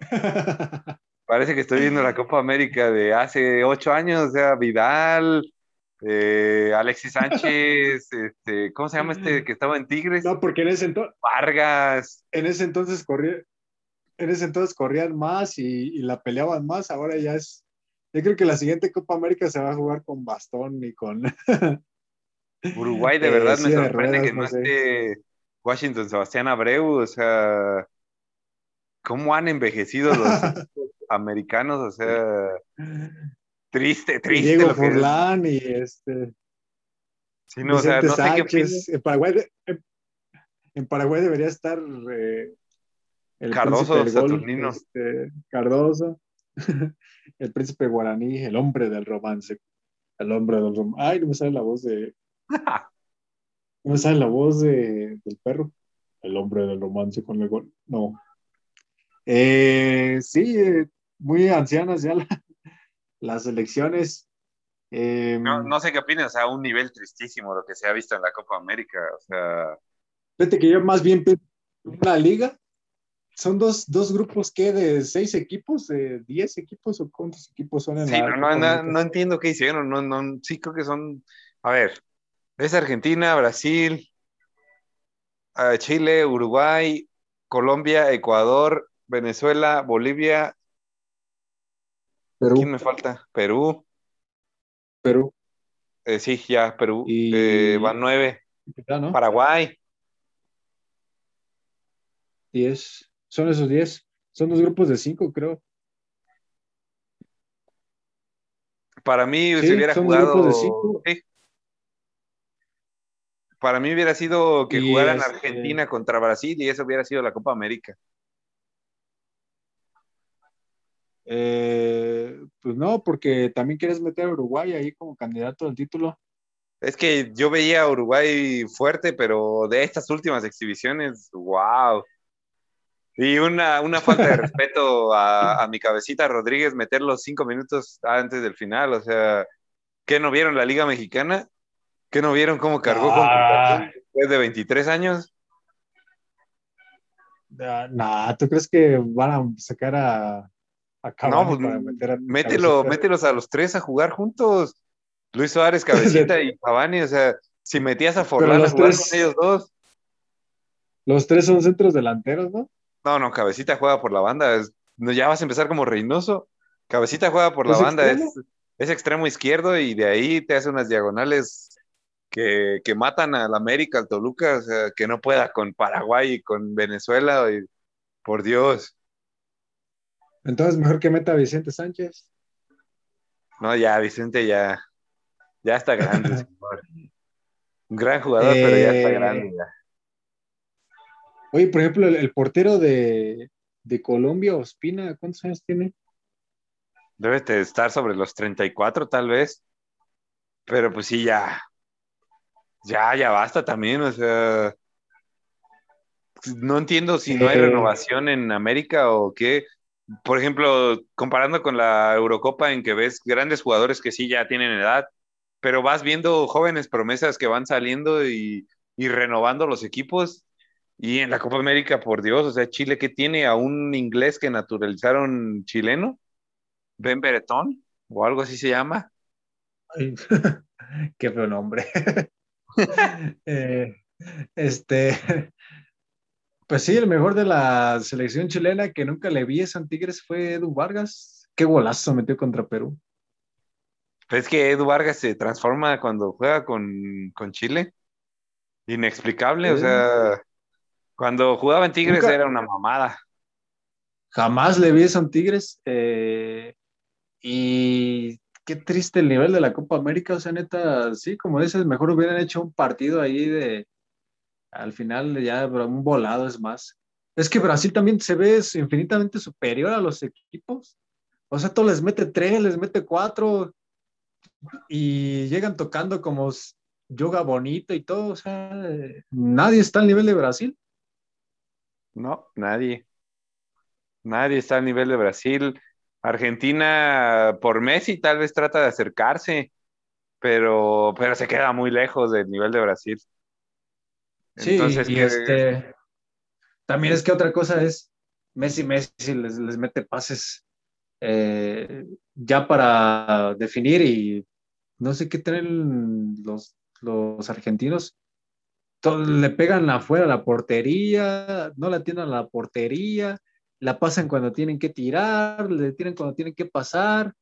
Parece que estoy viendo la Copa América de hace ocho años, o sea, Vidal, eh, Alexis Sánchez, este, ¿cómo se llama este que estaba en Tigres? No, porque en ese entonces. Vargas. En ese entonces corría, en ese entonces corrían más y, y, la peleaban más, ahora ya es. Yo creo que la siguiente Copa América se va a jugar con bastón y con. Uruguay, de verdad, eh, me sorprende que no, no sé. esté Washington Sebastián Abreu, o sea, ¿cómo han envejecido los americanos? O sea, triste, triste. Y Diego Forlán y este. Sí, no, o sea, no Sánchez. sé en, Paraguay, en, en, Paraguay debería estar eh, el Cardoso, Saturnino. Este, Cardoso, el príncipe guaraní, el hombre del romance. El hombre del romance. Ay, no me sale la voz de. ¿No sabe la voz de, del perro? El hombre del romance con el gol. No. Eh, sí, eh, muy ancianas ya la, las elecciones. Eh, no, no, sé qué opinas, sea, un nivel tristísimo lo que se ha visto en la Copa América. O sea. Fíjate que yo más bien una liga. Son dos, dos grupos que de seis equipos, de diez equipos o cuántos equipos son en sí, la no, no, no, entiendo qué hicieron. No, no, sí, creo que son. A ver, es Argentina, Brasil, eh, Chile, Uruguay, Colombia, Ecuador, Venezuela, Bolivia. Perú. ¿Quién me falta? Perú. Perú. Eh, sí, ya, Perú. Y... Eh, van nueve. ¿no? Paraguay. Diez. Son esos diez. Son dos grupos de cinco, creo. Para mí, sí, si hubiera son jugado. Grupos de cinco. Sí. Para mí hubiera sido que Y jugaran este- Argentina contra Brasil y eso hubiera sido la Copa América. Eh, pues no, porque también quieres meter a Uruguay ahí como candidato al título. Es que yo veía a Uruguay fuerte, pero de estas últimas exhibiciones, wow. Y una, una falta de respeto a, a, mi cabecita Rodríguez meter los cinco minutos antes del final. O sea, ¿qué no vieron la Liga Mexicana? ¿Qué no vieron cómo cargó ah. con después de 23 años? Ah, no, ¿tú crees que van a sacar a, a no, pues, meter a mételo, mételos a los tres a jugar juntos. Luis Suárez, Cabecita y Cavani, o sea, si metías a Forlán a jugar con ellos dos. Los tres son centros delanteros, ¿no? No, no, Cabecita juega por la banda. ya vas a empezar como Reynoso. Cabecita juega por la banda. Es, extremo izquierdo y de ahí te hace unas diagonales que, matan al América, al Toluca, o sea, que no pueda con Paraguay y con Venezuela. Y, por Dios. Entonces, mejor que meta a Vicente Sánchez. No, ya, Vicente ya, ya está grande, Un gran jugador, pero ya está eh, grande. Ya. Oye, por ejemplo, el, portero de, Colombia, Ospina, ¿cuántos años tiene? Debe de estar sobre los 34 tal vez. Pero pues sí, ya. Ya, ya basta también. O sea. No entiendo si no hay eh. renovación en América o qué. Por ejemplo, comparando con la Eurocopa en que ves grandes jugadores que sí ya tienen edad, pero vas viendo jóvenes promesas que van saliendo y, y renovando los equipos y en la Copa América, por Dios, o sea, Chile que tiene a un inglés que naturalizaron chileno, Ben Beretón, o algo así se llama. qué feo nombre. Eh, este, pues sí, el mejor de la selección chilena que nunca le vi a San Tigres fue Edu Vargas. Qué golazo metió contra Perú. Pues es que Edu Vargas se transforma cuando juega con, con Chile. Inexplicable, o sea, cuando jugaba en Tigres era una mamada. Jamás le vi eso en Tigres. Eh, y qué triste el nivel de la Copa América. O sea, neta, sí, como dices, mejor hubieran hecho un partido ahí de. Al final ya un volado es más. Es que Brasil también se ve infinitamente superior a los equipos. O sea, todo les mete tres, les mete cuatro y llegan tocando como yoga bonito y todo. O sea, nadie está al nivel de Brasil. No, nadie. Nadie está al nivel de Brasil. Argentina, por Messi, tal vez trata de acercarse, pero, pero se queda muy lejos del nivel de Brasil. Sí, y este, también es que otra cosa es, Messi, Messi les, mete pases eh, ya para definir y no sé qué tienen los, los argentinos, le pegan afuera la portería, no la tienen a la portería, la pasan cuando tienen que tirar, le tiran cuando tienen que pasar,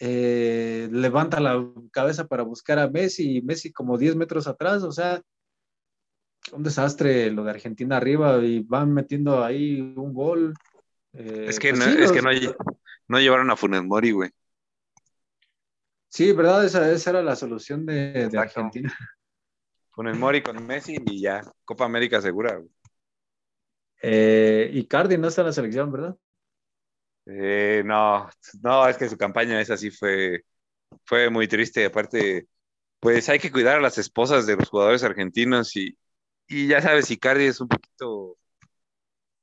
eh, levanta la cabeza para buscar a Messi, y Messi como 10 metros atrás, o sea, un desastre lo de Argentina arriba y van metiendo ahí un gol. Eh, es que, pues no, es que no, llevaron a Funes Mori, güey. Sí, ¿verdad? Esa, esa era la solución de, de Argentina el Mori, con Messi y ya, Copa América segura. Eh, y Cardi no está en la selección, ¿verdad? Eh, no, no, es que su campaña esa sí fue, fue muy triste. Aparte, pues hay que cuidar a las esposas de los jugadores argentinos y, y ya sabes, Icardi es un poquito,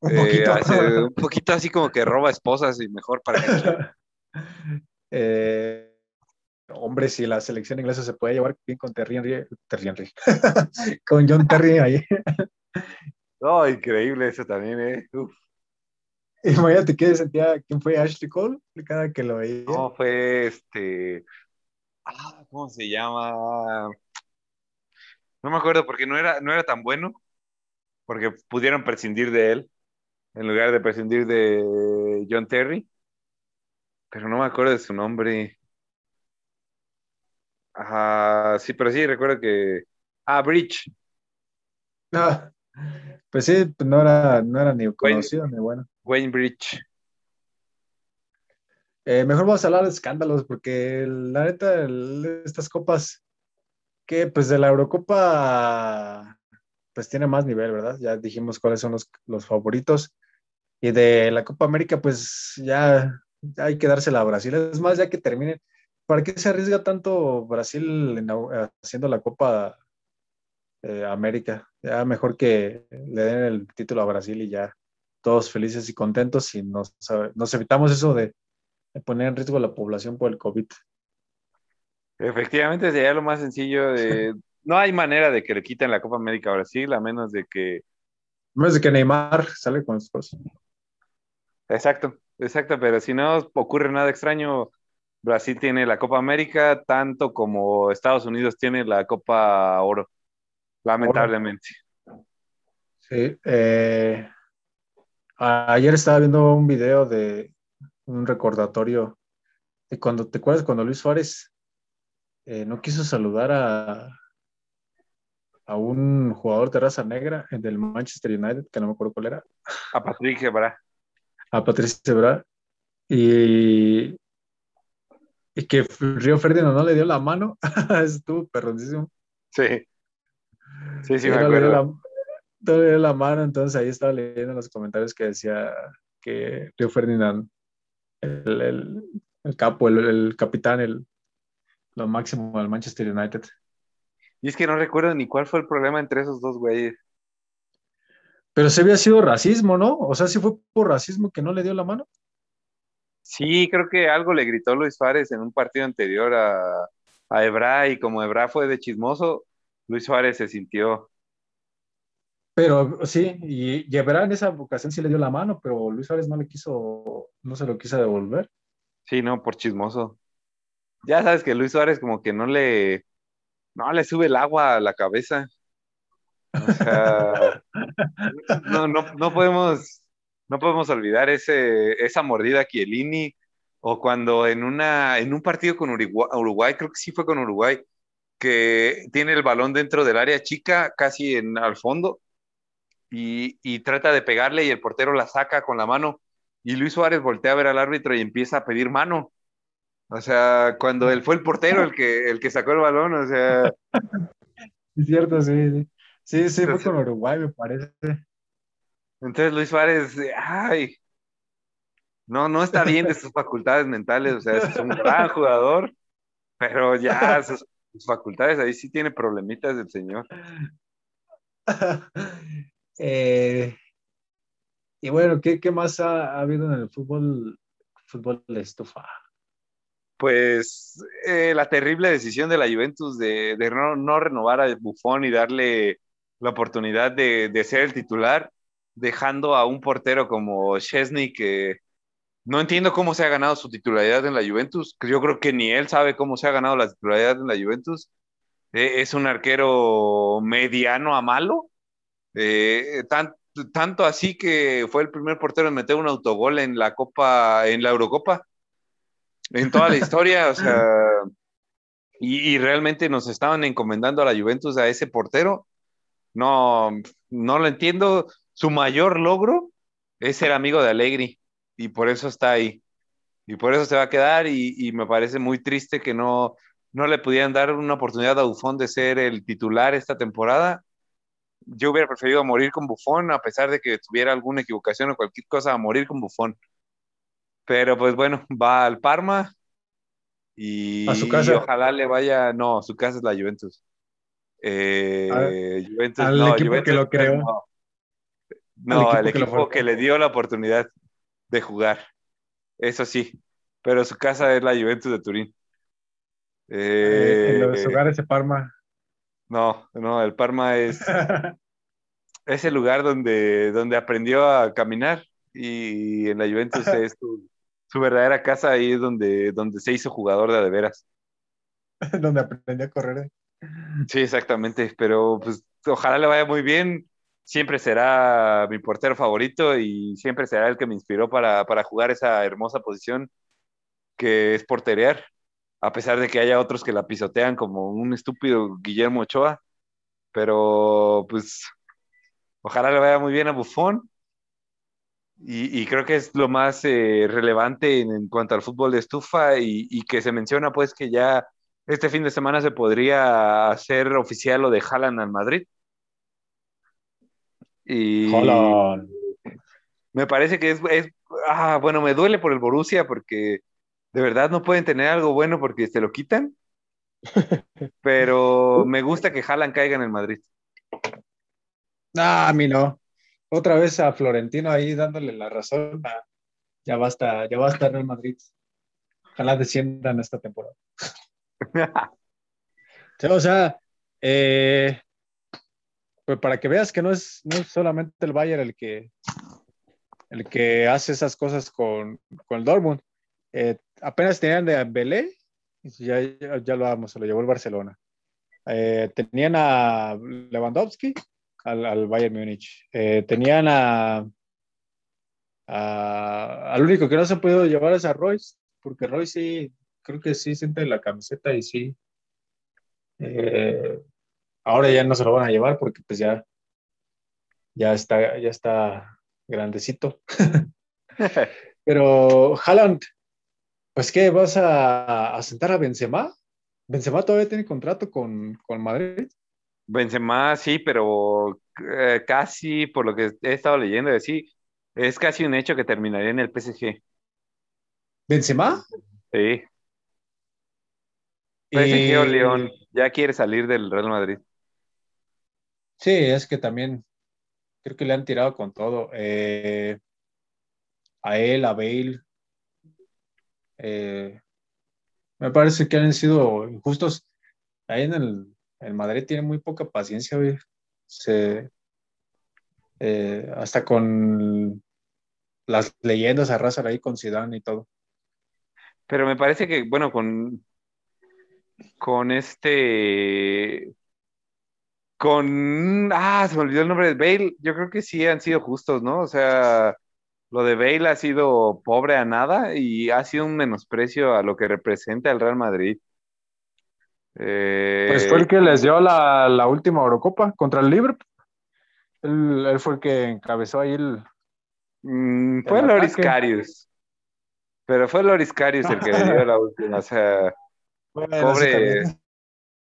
un, poquito. Eh, un poquito así como que roba esposas y mejor para que... eh, hombre, si la selección inglesa se puede llevar bien con Terry Henry, Terry Henry. con John Terry ahí. oh, increíble eso también, ¿eh? Uf. Imagínate qué sentía, ¿quién fue Ashley Cole? Cada que lo veía. No, fue este. Ah, ¿cómo se llama? No me acuerdo porque no era, no era tan bueno, porque pudieron prescindir de él en lugar de prescindir de John Terry. Pero no me acuerdo de su nombre. Ajá, sí, pero sí, recuerdo que. Ah, Bridge. Ah, pues sí, no era, no era ni conocido ni bueno. Wayne Bridge. Eh, mejor vamos a hablar de escándalos, porque la neta, estas copas, que pues de la Eurocopa, pues tiene más nivel, ¿verdad? Ya dijimos cuáles son los, los favoritos. Y de la Copa América, pues ya, hay que dársela a Brasil. Es más, ya que terminen ¿para qué se arriesga tanto Brasil haciendo la Copa eh, América? Ya mejor que le den el título a Brasil y ya todos felices y contentos y nos, nos evitamos eso de, poner en riesgo a la población por el COVID. Efectivamente, sería lo más sencillo de... No hay manera de que le quiten la Copa América a Brasil, a menos de que... A menos de que Neymar sale con cosas. Exacto, exacto, pero si no ocurre nada extraño, Brasil tiene la Copa América tanto como Estados Unidos tiene la Copa Oro, lamentablemente. Sí, eh, ayer estaba viendo un video de un recordatorio de cuando, ¿te acuerdas cuando Luis Suárez eh, no quiso saludar a, a un jugador de raza negra del Manchester United, que no me acuerdo cuál era? A Patrick Ebra. A Patrick Ebra. Y, y que Río Ferdinand no le dio la mano. Estuvo perroncísimo. Sí. Sí, sí, me acuerdo todavía la mano, entonces ahí estaba leyendo los comentarios que decía que Río Ferdinand, el, capo, el, capitán, el, lo máximo del Manchester United. Y es que no recuerdo ni cuál fue el problema entre esos dos güeyes. Pero se había sido racismo, ¿no? O sea, si fue por racismo que no le dio la mano. Sí, creo que algo le gritó Luis Suárez en un partido anterior a, a Ebra y como Ebra fue de chismoso, Luis Suárez se sintió pero sí, y Llevará en esa ocasión sí le dio la mano, pero Luis Suárez no le quiso, no se lo quiso devolver. Sí, no, por chismoso. Ya sabes que Luis Suárez como que no le, no le sube el agua a la cabeza. O sea, no, no, no podemos, no podemos olvidar ese, esa mordida a Chiellini, o cuando en una, en un partido con Uruguay, Uruguay, creo que sí fue con Uruguay, que tiene el balón dentro del área chica, casi en, al fondo, y, trata de pegarle y el portero la saca con la mano y Luis Suárez voltea a ver al árbitro y empieza a pedir mano. O sea, cuando él fue el portero el que, el que sacó el balón, o sea... Es cierto, sí. Sí, sí, fue con Uruguay, me parece. Entonces Luis Suárez, ay, no, no está bien de sus facultades mentales, o sea, es un gran jugador, pero ya sus, sus facultades ahí sí tiene problemitas del señor. Eh, y bueno, ¿qué, qué más ha, habido en el fútbol, fútbol de estufa? Pues eh, la terrible decisión de la Juventus de, no, renovar a Buffon y darle la oportunidad de, de, ser el titular, dejando a un portero como Chesney que no entiendo cómo se ha ganado su titularidad en la Juventus. Yo creo que ni él sabe cómo se ha ganado la titularidad en la Juventus. Eh, es un arquero mediano a malo eh, tanto así que fue el primer portero en meter un autogol en la Copa, en la Eurocopa, en toda la historia, o sea, y, realmente nos estaban encomendando a la Juventus a ese portero. No, no lo entiendo. Su mayor logro es ser amigo de Allegri y por eso está ahí. Y por eso se va a quedar y, y me parece muy triste que no, no le pudieran dar una oportunidad a Buffon de ser el titular esta temporada yo hubiera preferido morir con Bufón, a pesar de que tuviera alguna equivocación o cualquier cosa, a morir con Bufón. Pero pues bueno, va al Parma y, a su casa. ojalá le vaya, no, su casa es la Juventus. Eh, Juventus, al equipo que lo creó. No, al equipo, que, le dio la oportunidad de jugar. Eso sí, pero su casa es la Juventus de Turín. Eh, en su hogar ese Parma. No, no, el Parma es, es el lugar donde, donde aprendió a caminar y en la Juventus es su, verdadera casa, ahí es donde, donde se hizo jugador de de veras. donde aprendió a correr. Sí, exactamente, pero pues ojalá le vaya muy bien. Siempre será mi portero favorito y siempre será el que me inspiró para, para jugar esa hermosa posición que es porterear a pesar de que haya otros que la pisotean como un estúpido Guillermo Ochoa, pero pues ojalá le vaya muy bien a Buffon. Y, creo que es lo más eh, relevante en, cuanto al fútbol de estufa y, que se menciona pues que ya este fin de semana se podría hacer oficial lo de Haaland al Madrid. Y me parece que es, es ah, bueno, me duele por el Borussia porque de verdad no pueden tener algo bueno porque se lo quitan. Pero me gusta que Haaland caiga en el Madrid. Ah, a mí no. Otra vez a Florentino ahí dándole la razón. ya basta, ya basta Real Madrid. Ojalá desciendan esta temporada. o sea, eh, pues para que veas que no es, no es solamente el Bayern el que, el que hace esas cosas con, con el Dortmund. Eh, apenas tenían de Belé, ya, ya, lo vamos, se lo llevó el Barcelona. Eh, tenían a Lewandowski al, al Bayern Múnich. Eh, tenían a, al único que no se ha podido llevar es a Royce, porque Royce sí, creo que sí siente la camiseta y sí. ahora ya no se lo van a llevar porque pues ya, ya está, ya está grandecito. Pero Haaland, pues ¿qué? ¿Vas a, sentar a Benzema? ¿Benzema todavía tiene contrato con, con Madrid? Benzema sí, pero eh, casi, por lo que he estado leyendo, sí, es casi un hecho que terminaría en el PSG. ¿Benzema? Sí. PSG o León, ya quiere salir del Real Madrid. Sí, es que también creo que le han tirado con todo. Eh, a él, a Bale. Eh, me parece que han sido injustos. Ahí en el, Madrid tiene muy poca paciencia, Se, eh, hasta con las leyendas arrasan ahí con Zidane y todo. Pero me parece que, bueno, con, con este con. Ah, se me olvidó el nombre de Bale. Yo creo que sí han sido justos, ¿no? O sea, lo de Bale ha sido pobre a nada y ha sido un menosprecio a lo que representa el Real Madrid. Pues fue el que les dio la, última Eurocopa contra el Liverpool. Él, fue el que encabezó ahí el. Mm, fue Loris Carius. Pero fue Loris Carius el que le dio la última. O sea, pobre,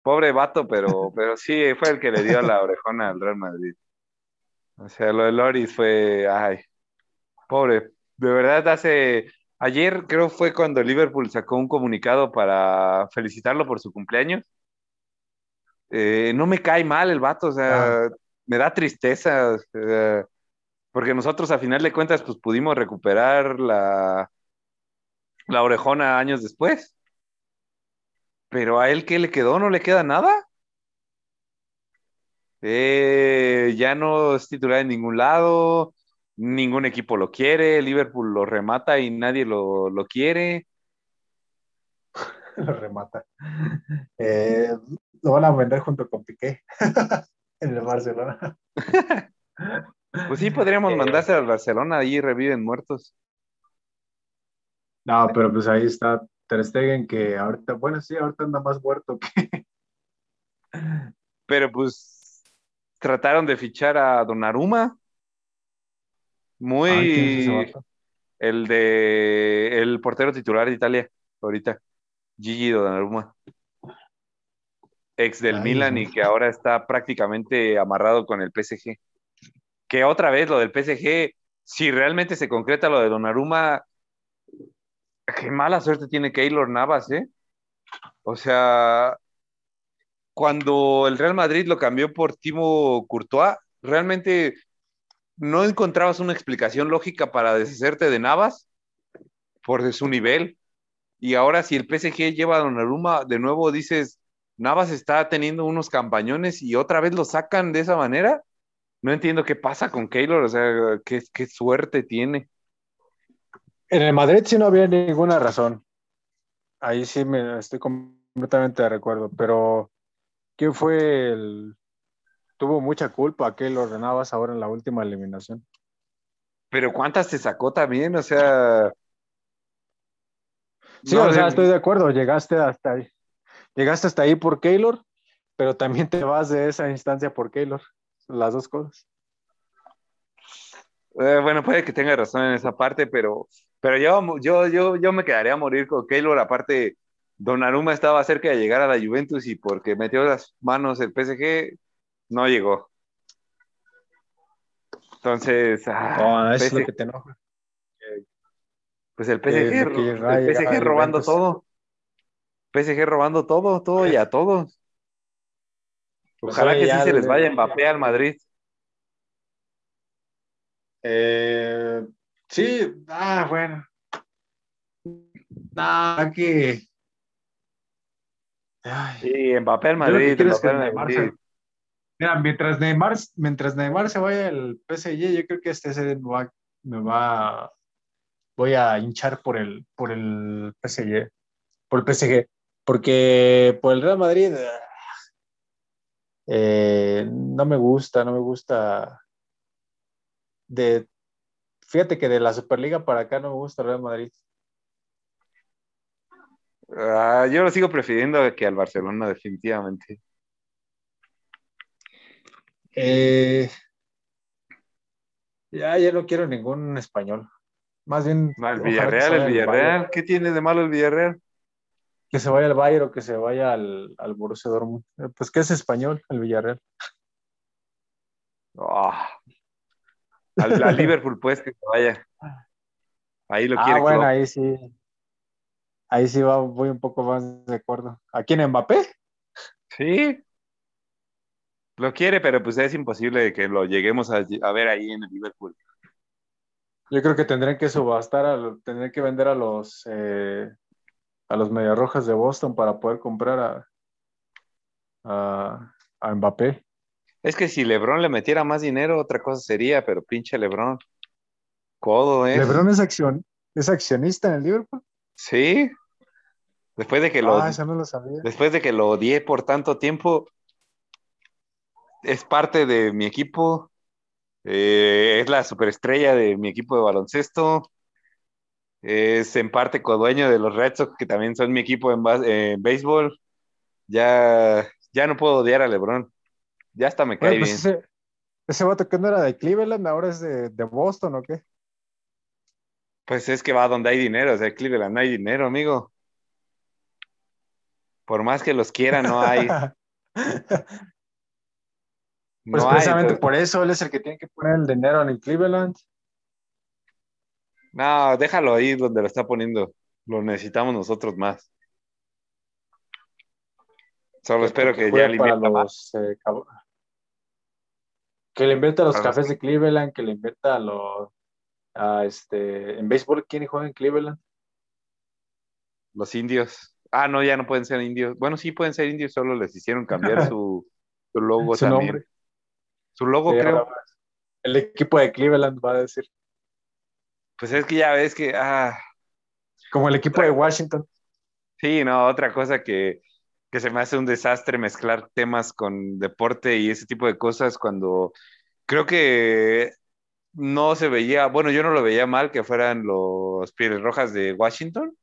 Pobre vato, pero, pero sí, fue el que le dio la orejona al Real Madrid. O sea, lo de Loris fue, ay, pobre. De verdad, hace, ayer creo fue cuando Liverpool sacó un comunicado para felicitarlo por su cumpleaños. Eh, no me cae mal el vato, o sea, ah. me da tristeza, porque nosotros a final de cuentas pues pudimos recuperar la, la orejona años después. Pero a él, ¿qué le quedó? ¿No le queda nada? Eh, ya no es titular en ningún lado, ningún equipo lo quiere, Liverpool lo remata y nadie lo, quiere. lo remata. Eh, lo van a vender junto con Piqué en el Barcelona. pues sí, podríamos eh, mandarse al Barcelona, ahí reviven muertos. No, pero pues ahí está Ter Stegen, que ahorita, bueno, sí, ahorita anda más muerto que... Pero pues trataron de fichar a Donnarumma. Muy... el de... El portero titular de Italia, ahorita. Gigi Donnarumma. Ex del Milan y que ahora está prácticamente amarrado con el PSG. Que otra vez lo del PSG, si realmente se concreta lo de Donnarumma, qué mala suerte tiene Keylor Navas, ¿eh? O sea, cuando el Real Madrid lo cambió por Timo Courtois, realmente no encontrabas una explicación lógica para deshacerte de Navas por su nivel. Y ahora si el PSG lleva a Donnarumma, de nuevo dices, Navas está teniendo unos campañones y otra vez lo sacan de esa manera. No entiendo qué pasa con Keylor, o sea, qué, suerte tiene. En el Madrid sí no había ninguna razón. Ahí sí me estoy completamente de acuerdo, pero ¿quién fue el... Tuvo mucha culpa que lo ordenabas ahora en la última eliminación. Pero ¿cuántas te sacó también? O sea... Sí, o sea, estoy de acuerdo, llegaste hasta ahí. Llegaste hasta ahí por Keylor, pero también te vas de esa instancia por Keylor. Las dos cosas. Eh, bueno, puede que tenga razón en esa parte, pero pero yo, yo, yo, yo me quedaría a morir con Keylor. Aparte, Donnarumma estaba cerca de llegar a la Juventus y porque metió las manos el PSG, no llegó. Entonces, ah, es lo que te enoja. Pues el PSG, el PSG robando todo. PSG robando todo, todo y a todos. Pues Ojalá que sí se les vaya Mbappé al Madrid. Eh, sí, ah, bueno. Nada, que. sí, Mbappé al Madrid. Mbappé al Madrid. Mira, mientras Neymar, se vaya al PSG, yo creo que este me va, voy a hinchar por el, por el PSG, por el PSG, porque por el Real Madrid eh, no me gusta, no me gusta de, fíjate que de la Superliga para acá no me gusta el Real Madrid. Ah, yo lo sigo prefiriendo que al Barcelona, definitivamente. Eh, ya, ya no quiero ningún español. Más bien. el Villarreal, el Villarreal. ¿Qué tiene de malo el Villarreal? Que se vaya al Bayern o que se vaya al, al Borussia Dortmund. Eh, pues que es español, el Villarreal. Ah. al, Liverpool, pues, que se vaya. Ahí lo ah, quiere. bueno, ahí sí. Ahí sí va, voy un poco más de acuerdo. ¿A quién, Mbappé? Sí. Lo quiere, pero pues es imposible que lo lleguemos a, ver ahí en el Liverpool. Yo creo que tendrían que subastar, a, tendrían que vender a los eh, a los Mediarrojas de Boston para poder comprar a, a, Mbappé. Es que si LeBron le metiera más dinero, otra cosa sería, pero pinche LeBron. Codo, ¿eh? ¿LeBron es, acción, es accionista en el Liverpool? Sí. Después de que lo, ah, eso no lo sabía. Después de que lo odié por tanto tiempo, es parte de mi equipo, eh, es la superestrella de mi equipo de baloncesto, es en parte codueño de los Red Sox, que también son mi equipo en, béisbol. Ya, ya no puedo odiar a LeBron. Ya hasta me cae pues bien. Ese, ese vato que no era de Cleveland, ahora es de, Boston, ¿o qué? Pues es que va donde hay dinero, o sea, Cleveland no hay dinero, amigo. Por más que los quiera, no hay. Pues precisamente por eso él es el que tiene que poner el dinero en Cleveland. No, déjalo ahí donde lo está poniendo. Lo necesitamos nosotros más. Solo espero que, ya le invierta los, eh, que le invierta a los cafés de Cleveland, que le invierta a los a este en béisbol, ¿quién juega en Cleveland? Los indios. Ah, no, ya no pueden ser indios. Bueno, sí pueden ser indios, solo les hicieron cambiar su, logo su Nombre. Su logo, creo. El equipo de Cleveland va a decir. Pues es que ya ves que. Ah, Como el equipo de Washington. Sí, no, otra cosa que, que se me hace un desastre mezclar temas con deporte y ese tipo de cosas cuando creo que no se veía, bueno, yo no lo veía mal que fueran los Pieles Rojas de Washington.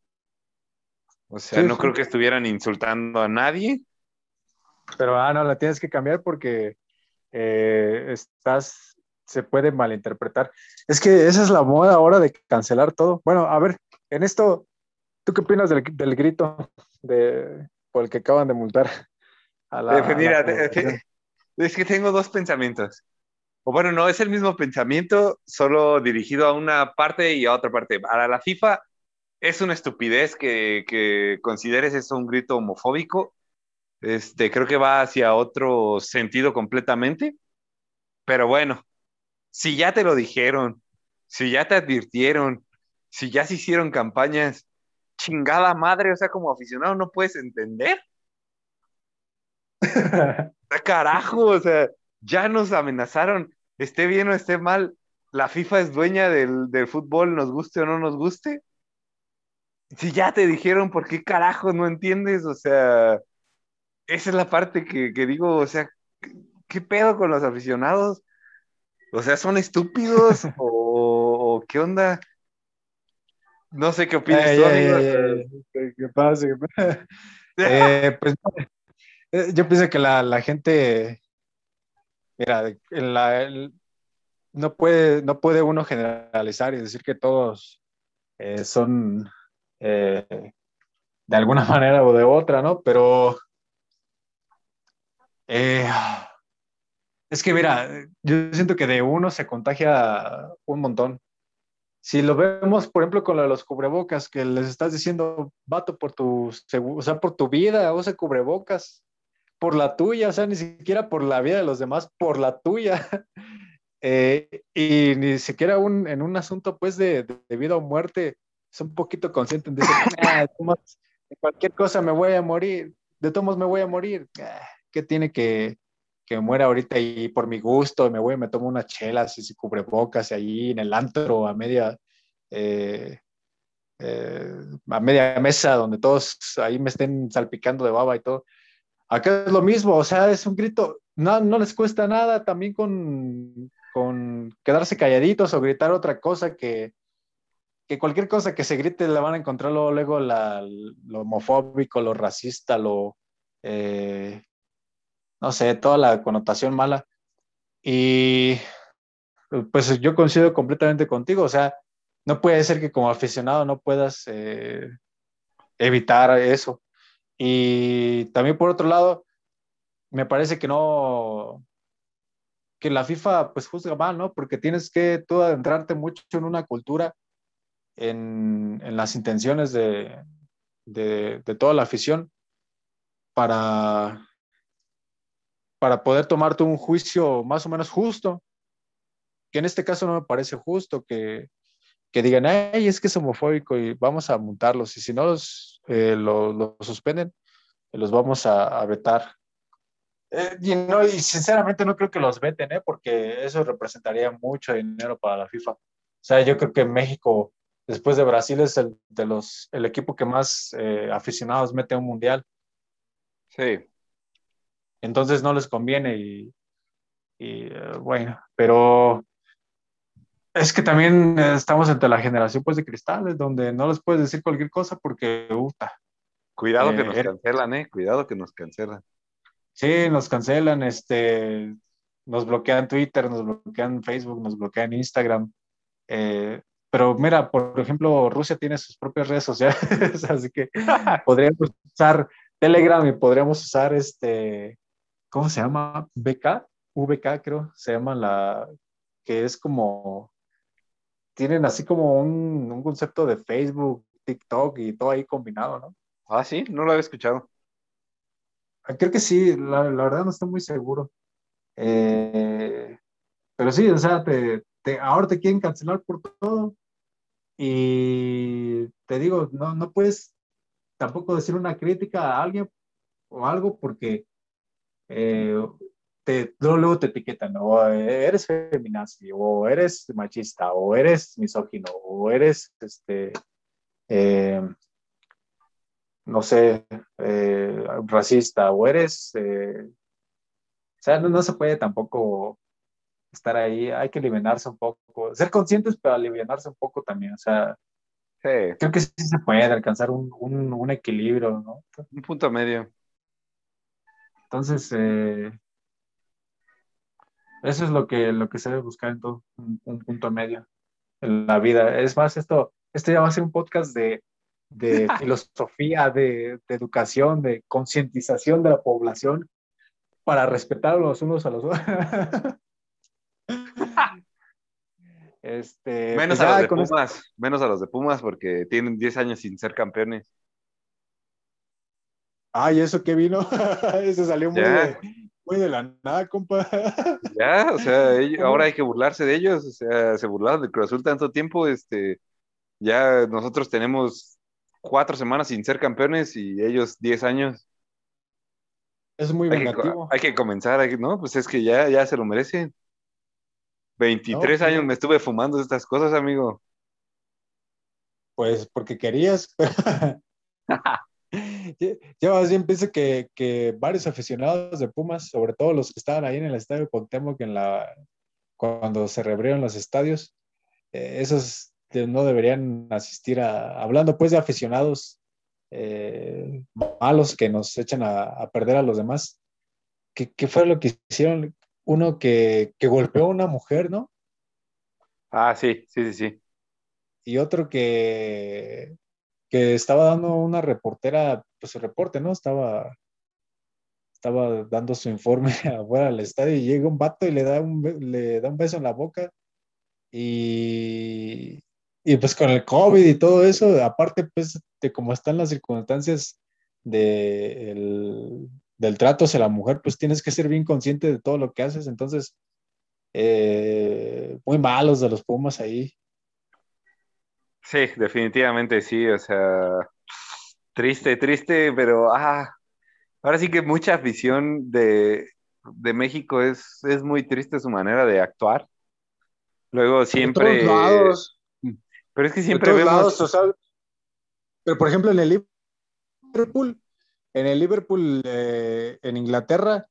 O sea, no creo que estuvieran insultando a nadie. Pero, ah, no, la tienes que cambiar porque eh, estás, se puede malinterpretar. Es que esa es la moda ahora de cancelar todo. Bueno, a ver, en esto, ¿tú qué opinas del, grito de, por el que acaban de multar? A la, Mira, es que tengo dos pensamientos. O bueno, no, es el mismo pensamiento, solo dirigido a una parte y a otra parte. Para la FIFA es una estupidez que, que consideres eso un grito homofóbico este, creo que va hacia otro sentido completamente. Pero bueno, si ya te lo dijeron, si ya te advirtieron, si ya se hicieron campañas, chingada madre, o sea, como aficionado no puedes entender. Carajo, o sea, ya nos amenazaron, esté bien o esté mal, la FIFA es dueña del, del fútbol, nos guste o no nos guste. Si ya te dijeron, ¿por qué carajo no entiendes? O sea, esa es la parte que, digo, o sea, ¿qué, pedo con los aficionados? O sea, ¿son estúpidos o, qué onda? No sé qué opinas tú, ¿Qué pasa? Eh, pues eh, yo pienso que la, gente, mira, no, puede, no puede uno generalizar y decir que todos eh, son de alguna manera o de otra, ¿no? Pero eh, es que mira, yo siento que de uno se contagia un montón. Si lo vemos, por ejemplo, con los cubrebocas, que les estás diciendo, vato, por tu, o sea, por tu vida, usa cubrebocas, por la tuya, o sea, ni siquiera por la vida de los demás, por la tuya. Eh, y ni siquiera en un asunto pues de, de, vida o muerte, es un poquito consciente de decir, ah, de cualquier cosa me voy a morir, de todos me voy a morir, ah, ¿qué tiene que, que muera ahorita y por mi gusto, me voy, me tomo unas chelas y si cubrebocas ahí en el antro a media, eh, eh, a media mesa donde todos ahí me estén salpicando de baba y todo. Acá es lo mismo, o sea, es un grito, no, no les cuesta nada también con, con quedarse calladitos o gritar otra cosa que, que cualquier cosa que se grite le van a encontrar luego, luego la, lo homofóbico, lo racista, lo, eh, no sé, toda la connotación mala. Y pues yo coincido completamente contigo, o sea, no puede ser que como aficionado no puedas eh, evitar eso. Y también por otro lado, me parece que no, que la FIFA pues juzga mal, ¿no? Porque tienes que tú adentrarte mucho en una cultura, en, en las intenciones de, de, de, toda la afición para, para poder tomarte un juicio más o menos justo, que en este caso no me parece justo que, que digan, ay, es que es homofóbico y vamos a montarlos, y si no los, eh, suspenden, los vamos a, a vetar. Eh, y, no, y sinceramente no creo que los veten, ¿eh? porque eso representaría mucho dinero para la FIFA. O sea, yo creo que México, después de Brasil, es el, de los, el equipo que más eh, aficionados mete a un mundial. Sí. Entonces no les conviene y, y eh, bueno, pero es que también estamos entre la generación pues de cristales, donde no les puedes decir cualquier cosa porque, puta. Cuidado que nos cancelan, eh, cuidado que nos cancelan. Sí, nos cancelan, este, nos bloquean Twitter, nos bloquean Facebook, nos bloquean Instagram. Eh, pero mira, por ejemplo, Rusia tiene sus propias redes sociales, así que podríamos usar Telegram y podríamos usar este, ¿cómo se llama? BK, VK creo, se llama la, que es como, tienen así como un, un concepto de Facebook, TikTok y todo ahí combinado, ¿no? Ah, sí, no lo había escuchado. Creo que sí, la, la verdad no estoy muy seguro. Eh, pero sí, o sea, te, te, ahora te quieren cancelar por todo. Y te digo, no, no puedes tampoco decir una crítica a alguien o algo porque eh, te, luego te etiquetan, o eres feminazi, o eres machista, o eres misógino, o eres este, eh, no sé, eh, racista o eres, o sea, no, no, se puede tampoco estar ahí, hay que aliviarse un poco, ser conscientes, pero aliviarse un poco también, o sea, sí. creo que sí se puede alcanzar un, un, un equilibrio, ¿no? Un punto medio. Entonces, eh, eso es lo que, lo que se debe buscar en todo, un, un punto medio en la vida. Es más, esto, esto ya va a ser un podcast de de filosofía, de, de educación, de concientización de la población para respetar los unos a los otros. este, menos pues a los de Pumas, esto... menos a los de Pumas porque tienen 10 años sin ser campeones. Ay, eso que vino, eso salió muy de, muy de, la nada, compa. Ya, o sea, ellos, ahora hay que burlarse de ellos, o sea, se burlaron de Cruz Azul tanto tiempo, este, ya nosotros tenemos cuatro semanas sin ser campeones y ellos diez años. Es muy vengativo. Hay que, hay que comenzar, hay que, ¿no? Pues es que ya, ya se lo merecen. 23 no, años me estuve fumando estas cosas, amigo. Pues porque querías. Yo más bien pienso que, que, varios aficionados de Pumas, sobre todo los que estaban ahí en el estadio Cuauhtémoc en la, cuando se reabrieron los estadios, eh, esos no deberían asistir a, hablando pues de aficionados eh, malos que nos echan a, a, perder a los demás. ¿Qué, ¿Qué, fue lo que hicieron? Uno que, que, golpeó a una mujer, ¿no? Ah, sí, sí, sí, sí. Y otro que, que estaba dando una reportera, pues su reporte, ¿no? Estaba, estaba dando su informe afuera del estadio y llega un vato y le da un, le da un beso en la boca y, y pues con el COVID y todo eso, aparte pues de cómo están las circunstancias de el, del trato hacia la mujer, pues tienes que ser bien consciente de todo lo que haces. Entonces, eh, muy malos de los Pumas ahí. Sí, definitivamente sí, o sea, triste, triste, pero ah, ahora sí que mucha afición de, de México es, es muy triste su manera de actuar. Luego siempre... lados. Pero es que siempre vemos... pero por ejemplo en el Liverpool, en el Liverpool eh, en Inglaterra,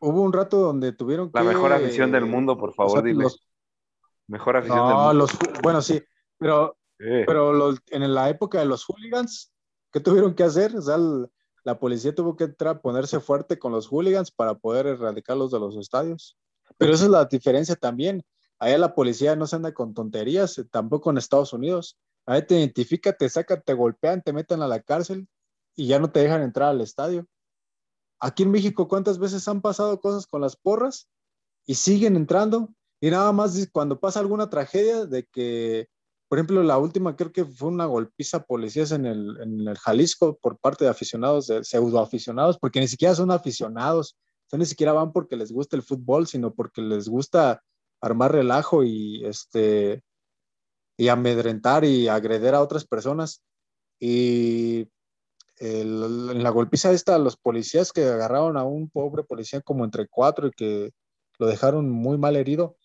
hubo un rato donde tuvieron La mejor afición del mundo, por favor, dile. Mejor afición del mundo. Los, bueno, sí, pero, pero los, en la época de los hooligans, ¿qué tuvieron que hacer? O sea, la policía tuvo que entrar, ponerse fuerte con los hooligans para poder erradicarlos de los estadios. Pero esa es la diferencia también. Allá la policía no se anda con tonterías, tampoco en Estados Unidos. Ahí te identifica, te sacan, te golpean, te meten a la cárcel y ya no te dejan entrar al estadio. Aquí en México, ¿cuántas veces han pasado cosas con las porras y siguen entrando? Y nada más cuando pasa alguna tragedia de que, por ejemplo, la última creo que fue una golpiza policías en el, en el Jalisco por parte de aficionados, de pseudo aficionados, porque ni siquiera son aficionados, o sea, ni siquiera van porque les gusta el fútbol, sino porque les gusta armar relajo y este y amedrentar y agreder a otras personas. Y en la golpiza esta, los policías que agarraron a un pobre policía como entre cuatro y que lo dejaron muy mal herido,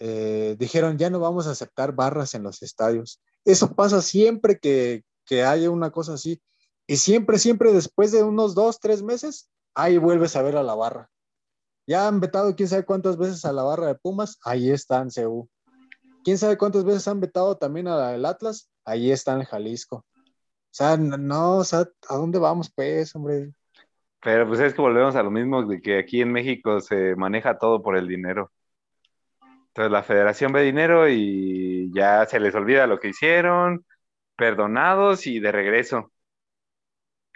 eh, dijeron, ya no vamos a aceptar barras en los estadios. Eso pasa siempre que, que haya una cosa así. Y siempre, siempre después de unos dos, tres meses, ahí vuelves a ver a la barra. Ya han vetado quién sabe cuántas veces a la barra de Pumas, ahí está en. Quién sabe cuántas veces han vetado también a la del Atlas, ahí está en Jalisco. O sea, no, o sea, ¿a dónde vamos, pues, hombre? Pero pues es que volvemos a lo mismo de que aquí en México se maneja todo por el dinero. Entonces la federación ve dinero y ya se les olvida lo que hicieron, perdonados y de regreso.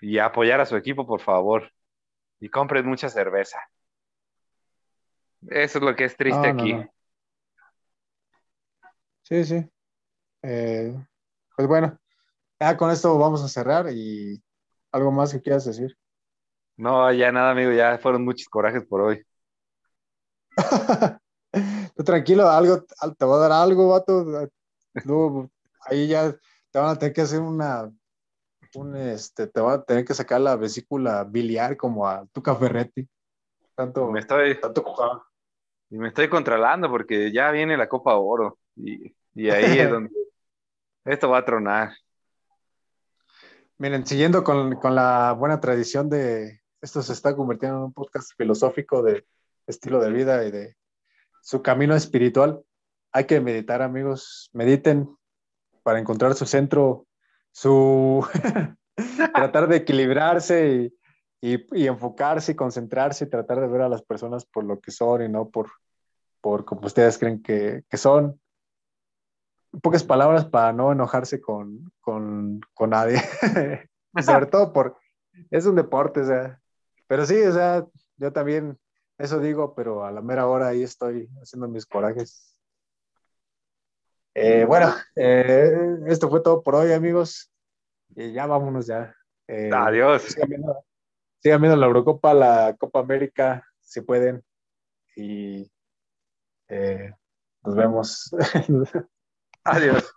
Y apoyar a su equipo, por favor. Y compren mucha cerveza. Eso es lo que es triste aquí. Sí, sí. Eh, pues bueno, ya con esto vamos a cerrar y algo más que quieras decir. No, ya nada, amigo, ya fueron muchos corajes por hoy. Tú tranquilo, algo, te voy a dar algo, vato. Luego, ahí ya te van a tener que hacer una, un, este, te van a tener que sacar la vesícula biliar como a tu Ferretti. Tanto, me estoy, tanto Y me estoy controlando porque ya viene la Copa Oro y, y ahí es donde esto va a tronar. Miren, siguiendo con, con, la buena tradición de esto se está convirtiendo en un podcast filosófico de estilo de vida y de su camino espiritual. Hay que meditar, amigos. Mediten para encontrar su centro, su tratar de equilibrarse y, y, enfocarse y concentrarse y tratar de ver a las personas por lo que son y no por, por como ustedes creen que, que son pocas palabras para no enojarse con, con, con nadie. Sobre todo por, es un deporte, o sea, pero sí, o sea, yo también eso digo, pero a la mera hora ahí estoy haciendo mis corajes. Eh, bueno, eh, esto fue todo por hoy, amigos. Y ya vámonos ya. Eh, Adiós. Sigan viendo, sigan viendo, la Eurocopa, la Copa América, si pueden. Y nos vemos. Adiós.